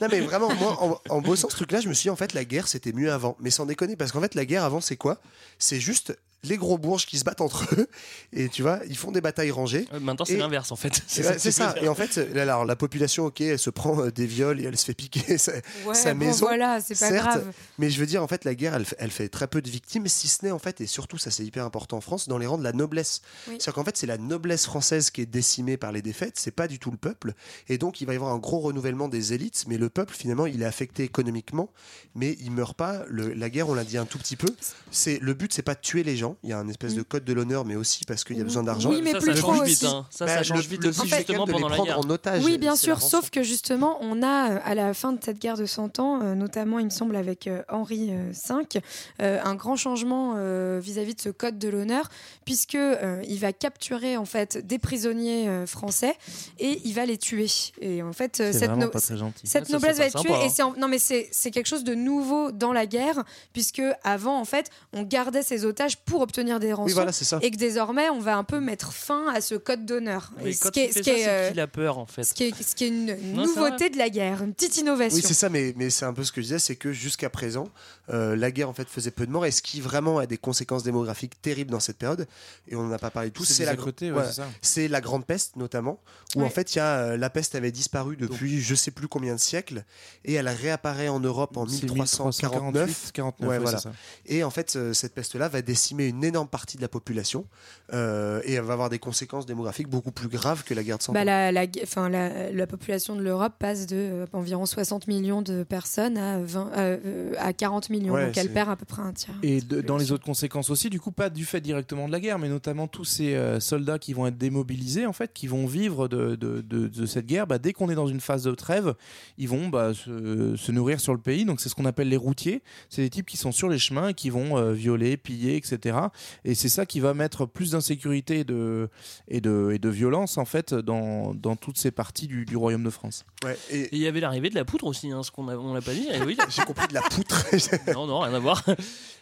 non mais vraiment, moi, en, en bossant ce truc-là, je me suis dit, en fait, la guerre, c'était mieux avant. Mais sans déconner, parce qu'en fait, la guerre avant, c'est quoi? C'est juste les gros bourges qui se battent entre eux. Et tu vois, ils font des batailles rangées. Euh, Maintenant, c'est Et- l'inverse en fait. C'est [LAUGHS] ça. Et en fait, alors, la population, ok, elle se prend euh, des viols et elle se fait piquer [LAUGHS] sa, Ouais, sa bon, maison. voilà, c'est pas certes, grave. Mais je veux dire, en fait, la guerre, elle, fait- elle fait très peu de victimes, si ce n'est en fait, et surtout, ça c'est hyper important en France, dans les rangs de la noblesse. Oui. C'est-à-dire qu'en fait, c'est la noblesse française qui est décimée par les défaites, c'est pas du tout le peuple. Et donc, il va y avoir un gros renouvellement des élites, mais le peuple, finalement, il est affecté économiquement, mais il meurt pas. Le- la guerre, on l'a dit un tout petit peu, c'est le but, c'est pas de tuer les gens. Il y a un espèce de code de l'honneur, mais aussi parce qu'il y a besoin d'argent. Oui, mais ça, plus ça trop change aussi. vite. hein. Ça, Bah, ça le- change vite le aussi justement pendant les la prendre guerre. en otage. Oui, bien sûr, sauf que justement, on a euh, à la fin de cette guerre de 100 ans, euh, notamment, il me semble, avec euh, Henri euh, V, euh, un grand changement euh, vis-à-vis de ce code de l'honneur, puisque euh, il va capturer en fait des prisonniers euh, français et il va les tuer. Et en fait, euh, cette, vraiment no- pas très gentil. cette noblesse va être tuée. Et c'est en- non, mais c'est c'est quelque chose de nouveau dans la guerre, puisque avant, en fait, on gardait ces otages pour obtenir des rançons. Oui, voilà, c'est ça. Et que désormais, on va un peu mettre fin à ce code d'honneur. Ce qui est- ce qui ça, est, c'est qu'il a peur en fait. ce qui est, ce qui est une Non, nouveauté de la guerre, une petite innovation. Oui, c'est ça, mais, mais c'est un peu ce que je disais, c'est que jusqu'à présent, euh, la guerre en fait faisait peu de morts, et ce qui vraiment a des conséquences démographiques terribles dans cette période, et on n'en a pas parlé de tout, C'est la, ouais, c'est la grande peste notamment, où Ouais. en fait il y a, euh, la peste avait disparu depuis je sais plus combien de siècles, et elle réapparaît en Europe en C'est 1349. 49, Ouais, ouais, voilà. ça. Et en fait, euh, cette peste-là va décimer une énorme partie de la population euh, et elle va avoir des conséquences démographiques beaucoup plus graves que la guerre de 100 Bah, ans. la, la, enfin, la, la population de l'Europe passe de euh, environ 60 millions de personnes à, 20, euh, à 40 millions. Ouais, donc elle perd à peu près un tiers. Et de- dans les autres conséquences aussi, du coup, pas du fait directement de la guerre, mais notamment tous ces euh, soldats qui vont être démobilisés, en fait, qui vont vivre de, de- de- de cette guerre. Bah, dès qu'on est dans une phase de trêve, ils vont bah, se, se nourrir sur le pays. Donc, c'est ce qu'on appelle les routiers. C'est des types qui sont sur les chemins et qui vont euh, violer, piller, etc. Et c'est ça qui va mettre plus d'insécurité et de, et, de, et de violence, en fait, dans, dans toutes ces parties du, du royaume de France. Ouais, et Et il y avait l'arrivée de la poutre aussi, hein, ce qu'on a- on l'a pas dit. Et oui, [LAUGHS] j'ai compris de la poutre. [LAUGHS] non, non, rien à voir.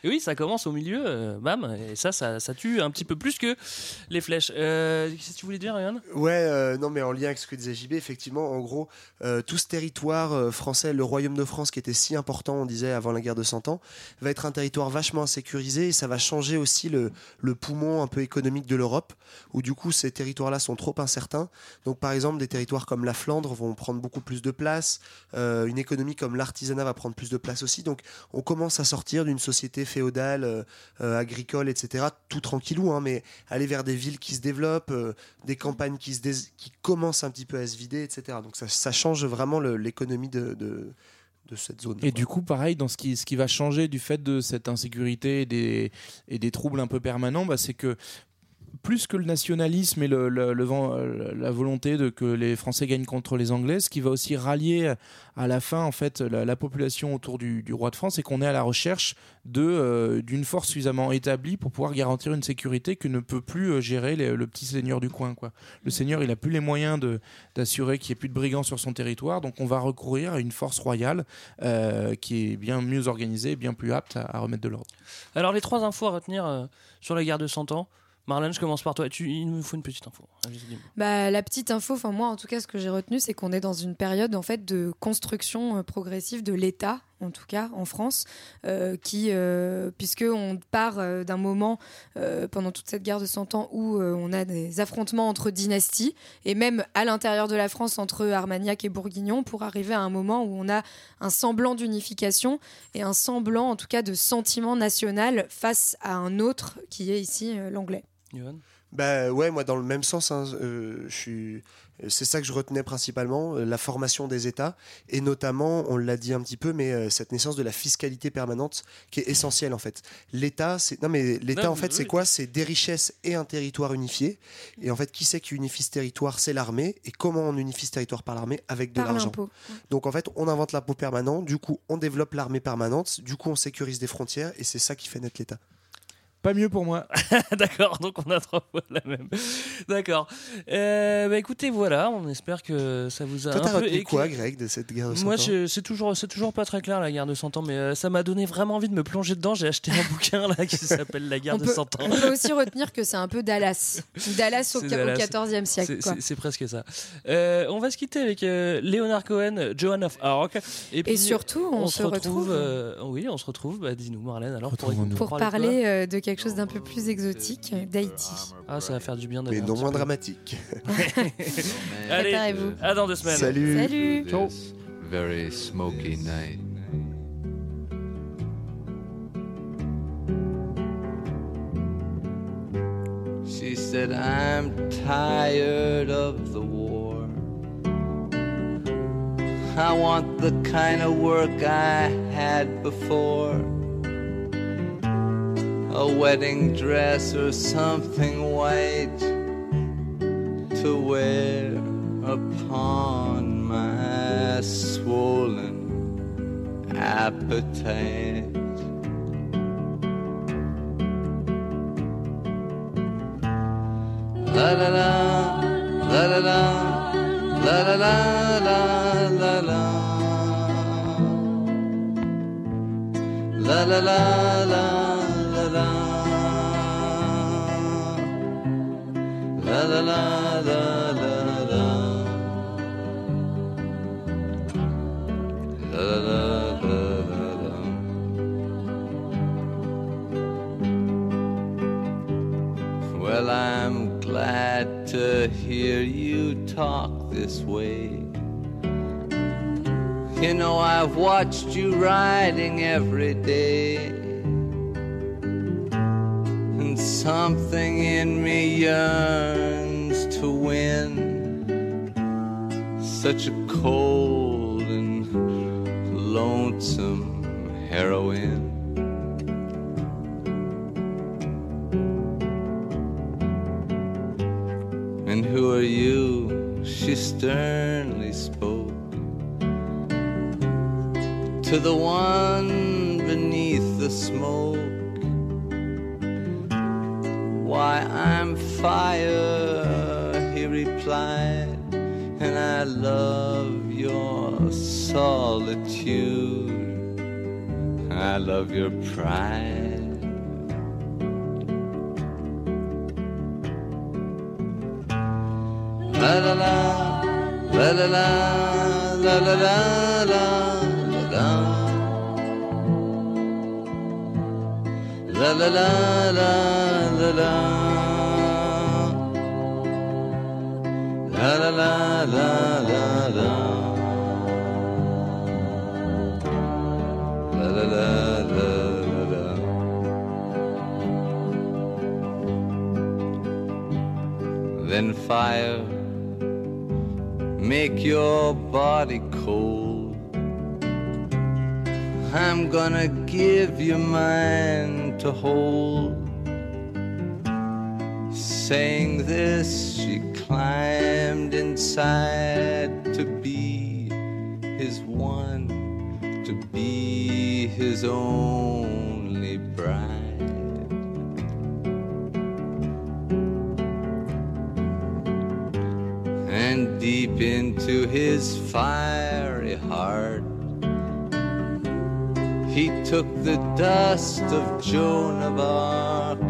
Et oui, ça commence au milieu, euh, bam, et ça, ça, ça tue un petit peu plus que les flèches. Euh, Qu'est-ce que tu voulais dire, Ryan? Ouais, euh, non, mais en lien avec ce que disait JB, effectivement, en gros, euh, tout ce territoire euh, français, le royaume de France qui était si important, on disait, avant la guerre de 100 ans, va être un territoire vachement insécurisé et ça va changer aussi le, le poumon un peu économique de l'Europe, où du coup, ces territoires-là sont trop incertains. Donc, par exemple, des territoires comme la Flandre vont prendre beaucoup plus de place, euh, une économie comme l'artisanat va prendre plus de place aussi. Donc, on commence à sortir d'une société féodale, euh, euh, agricole, etc., tout tranquillou, hein, mais aller vers des villes qui se développent, des campagnes qui, se qui commencent un petit peu à se vider, etc. Donc ça, change vraiment l'économie de, de cette zone. Et du coup, pareil, dans ce qui, ce qui va changer du fait de cette insécurité et des, et des troubles un peu permanents, bah, c'est que plus que le nationalisme et le, euh, la volonté de que les Français gagnent contre les Anglais, ce qui va aussi rallier à la fin en fait la, la population autour du, roi de France, c'est qu'on est à la recherche de euh, d'une force suffisamment établie pour pouvoir garantir une sécurité que ne peut plus euh, gérer le petit seigneur du coin. Le seigneur, il a plus les moyens de d'assurer qu'il n'y ait plus de brigands sur son territoire, donc on va recourir à une force royale euh, qui est bien mieux organisée, et bien plus apte à, remettre de l'ordre. Alors, les trois infos à retenir euh, sur la guerre de 100 ans. Marlène, je commence par toi. Tu, il nous faut une petite info. Dis-moi. Bah, la petite info, moi en tout cas ce que j'ai retenu c'est qu'on est dans une période en fait de construction euh, progressive de l'État en tout cas en France euh, qui euh, puisque on part euh, d'un moment pendant toute cette guerre de 100 ans où on a des affrontements entre dynasties et même à l'intérieur de la France entre Armagnac et Bourguignon pour arriver à un moment où on a un semblant d'unification et un semblant en tout cas de sentiment national face à un autre qui est ici l'anglais. Johan Bah ouais, moi dans le même sens, hein, euh, je suis. C'est ça que je retenais principalement, euh, la formation des États, et notamment, on l'a dit un petit peu, mais euh, cette naissance de la fiscalité permanente qui est essentielle en fait. L'État, c'est non mais l'État en fait oui. c'est quoi? C'est des richesses et un territoire unifié. Et en fait, qui c'est qui unifie ce territoire? C'est l'armée. Et comment on unifie ce territoire? Par l'armée Avec de Par l'argent. Donc en fait, on invente l'impôt permanent. Du coup, on développe l'armée permanente. Du coup, on sécurise des frontières, et c'est ça qui fait naître l'État. Pas mieux pour moi. [LAUGHS] D'accord, donc on a trois fois la même. D'accord. Euh, bah écoutez, voilà, on espère que ça vous a Toi, un t'as peu retenu quoi, Greg, de cette guerre de 100 Moi, ans je- c'est toujours, c'est toujours pas très clair la guerre de 100 ans, mais euh, ça m'a donné vraiment envie de me plonger dedans. J'ai acheté un [LAUGHS] bouquin là qui s'appelle La guerre On de peut, 100 ans. on peut aussi retenir que c'est un peu Dallas. [LAUGHS] Dallas au, Dallas. 14e siècle. C'est- quoi. C'est c'est presque ça. Euh, on va se quitter avec euh, Leonard Cohen, Joan of Arc. Et, puis, surtout, on se retrouve- euh, oui, on se retrouve. Bah, Dis-nous, Marlène, alors pour. Pour parler de de quelque chose d'un peu plus exotique, d'Haïti. Ah, ça va faire du bien Mais d'aller un non moins peu. dramatique. [LAUGHS] [LAUGHS] Allez, Préparez-vous. à dans deux semaines. Salut. Salut This very smoky night. She said, I'm tired of the war. I want the kind of work I had before. A wedding dress or something white to wear upon my swollen appetite. La la la, la la la, la la la la la la. La la la la La la la la. Well, I'm glad to hear you talk this way. You know, I've watched you riding every day. And something in me yearns to win such a cold and lonesome heroine. And who are you? She sternly spoke to the one beneath the smoke. Why, I'm fire, he replied, and I love your solitude. I love your pride. La la la, la la la, la la la la la la. La la la la la la. La la la la la la. La la. Then fire make your body cold. I'm gonna give you mine to hold. Saying this, she climbed inside to be his one, to be his only bride. And deep into his fiery heart, he took the dust of Joan of Arc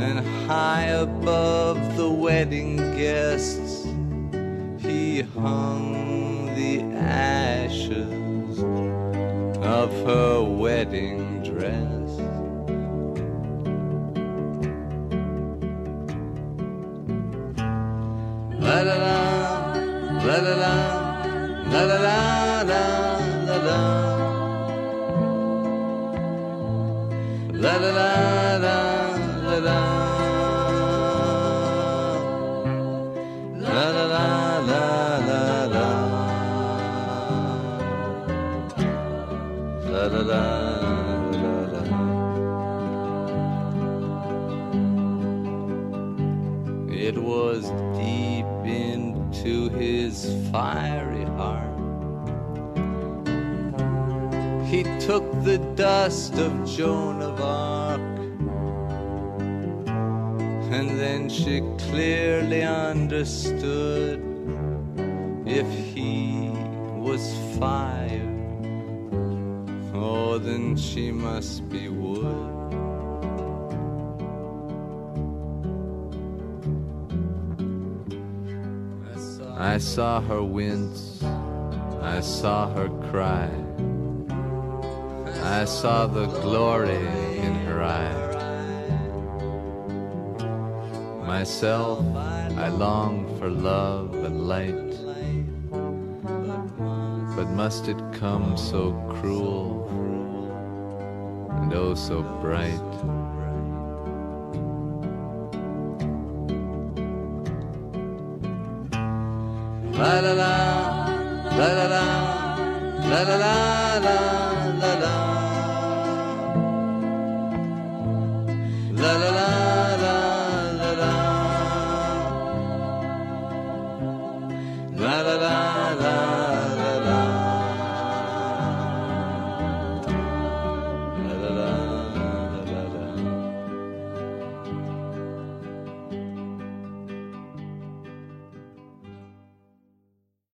and high above the wedding guests he hung the ashes of her wedding dress. La la la, la la la, la la la la la la. La la la of Joan of Arc. And then she clearly understood if he was fire, oh, then she must be wood. I saw her wince, I saw her cry, saw the glory in her eye. Myself, I long for love and light, but must it come so cruel and oh so bright? La la, la la la, la la la la.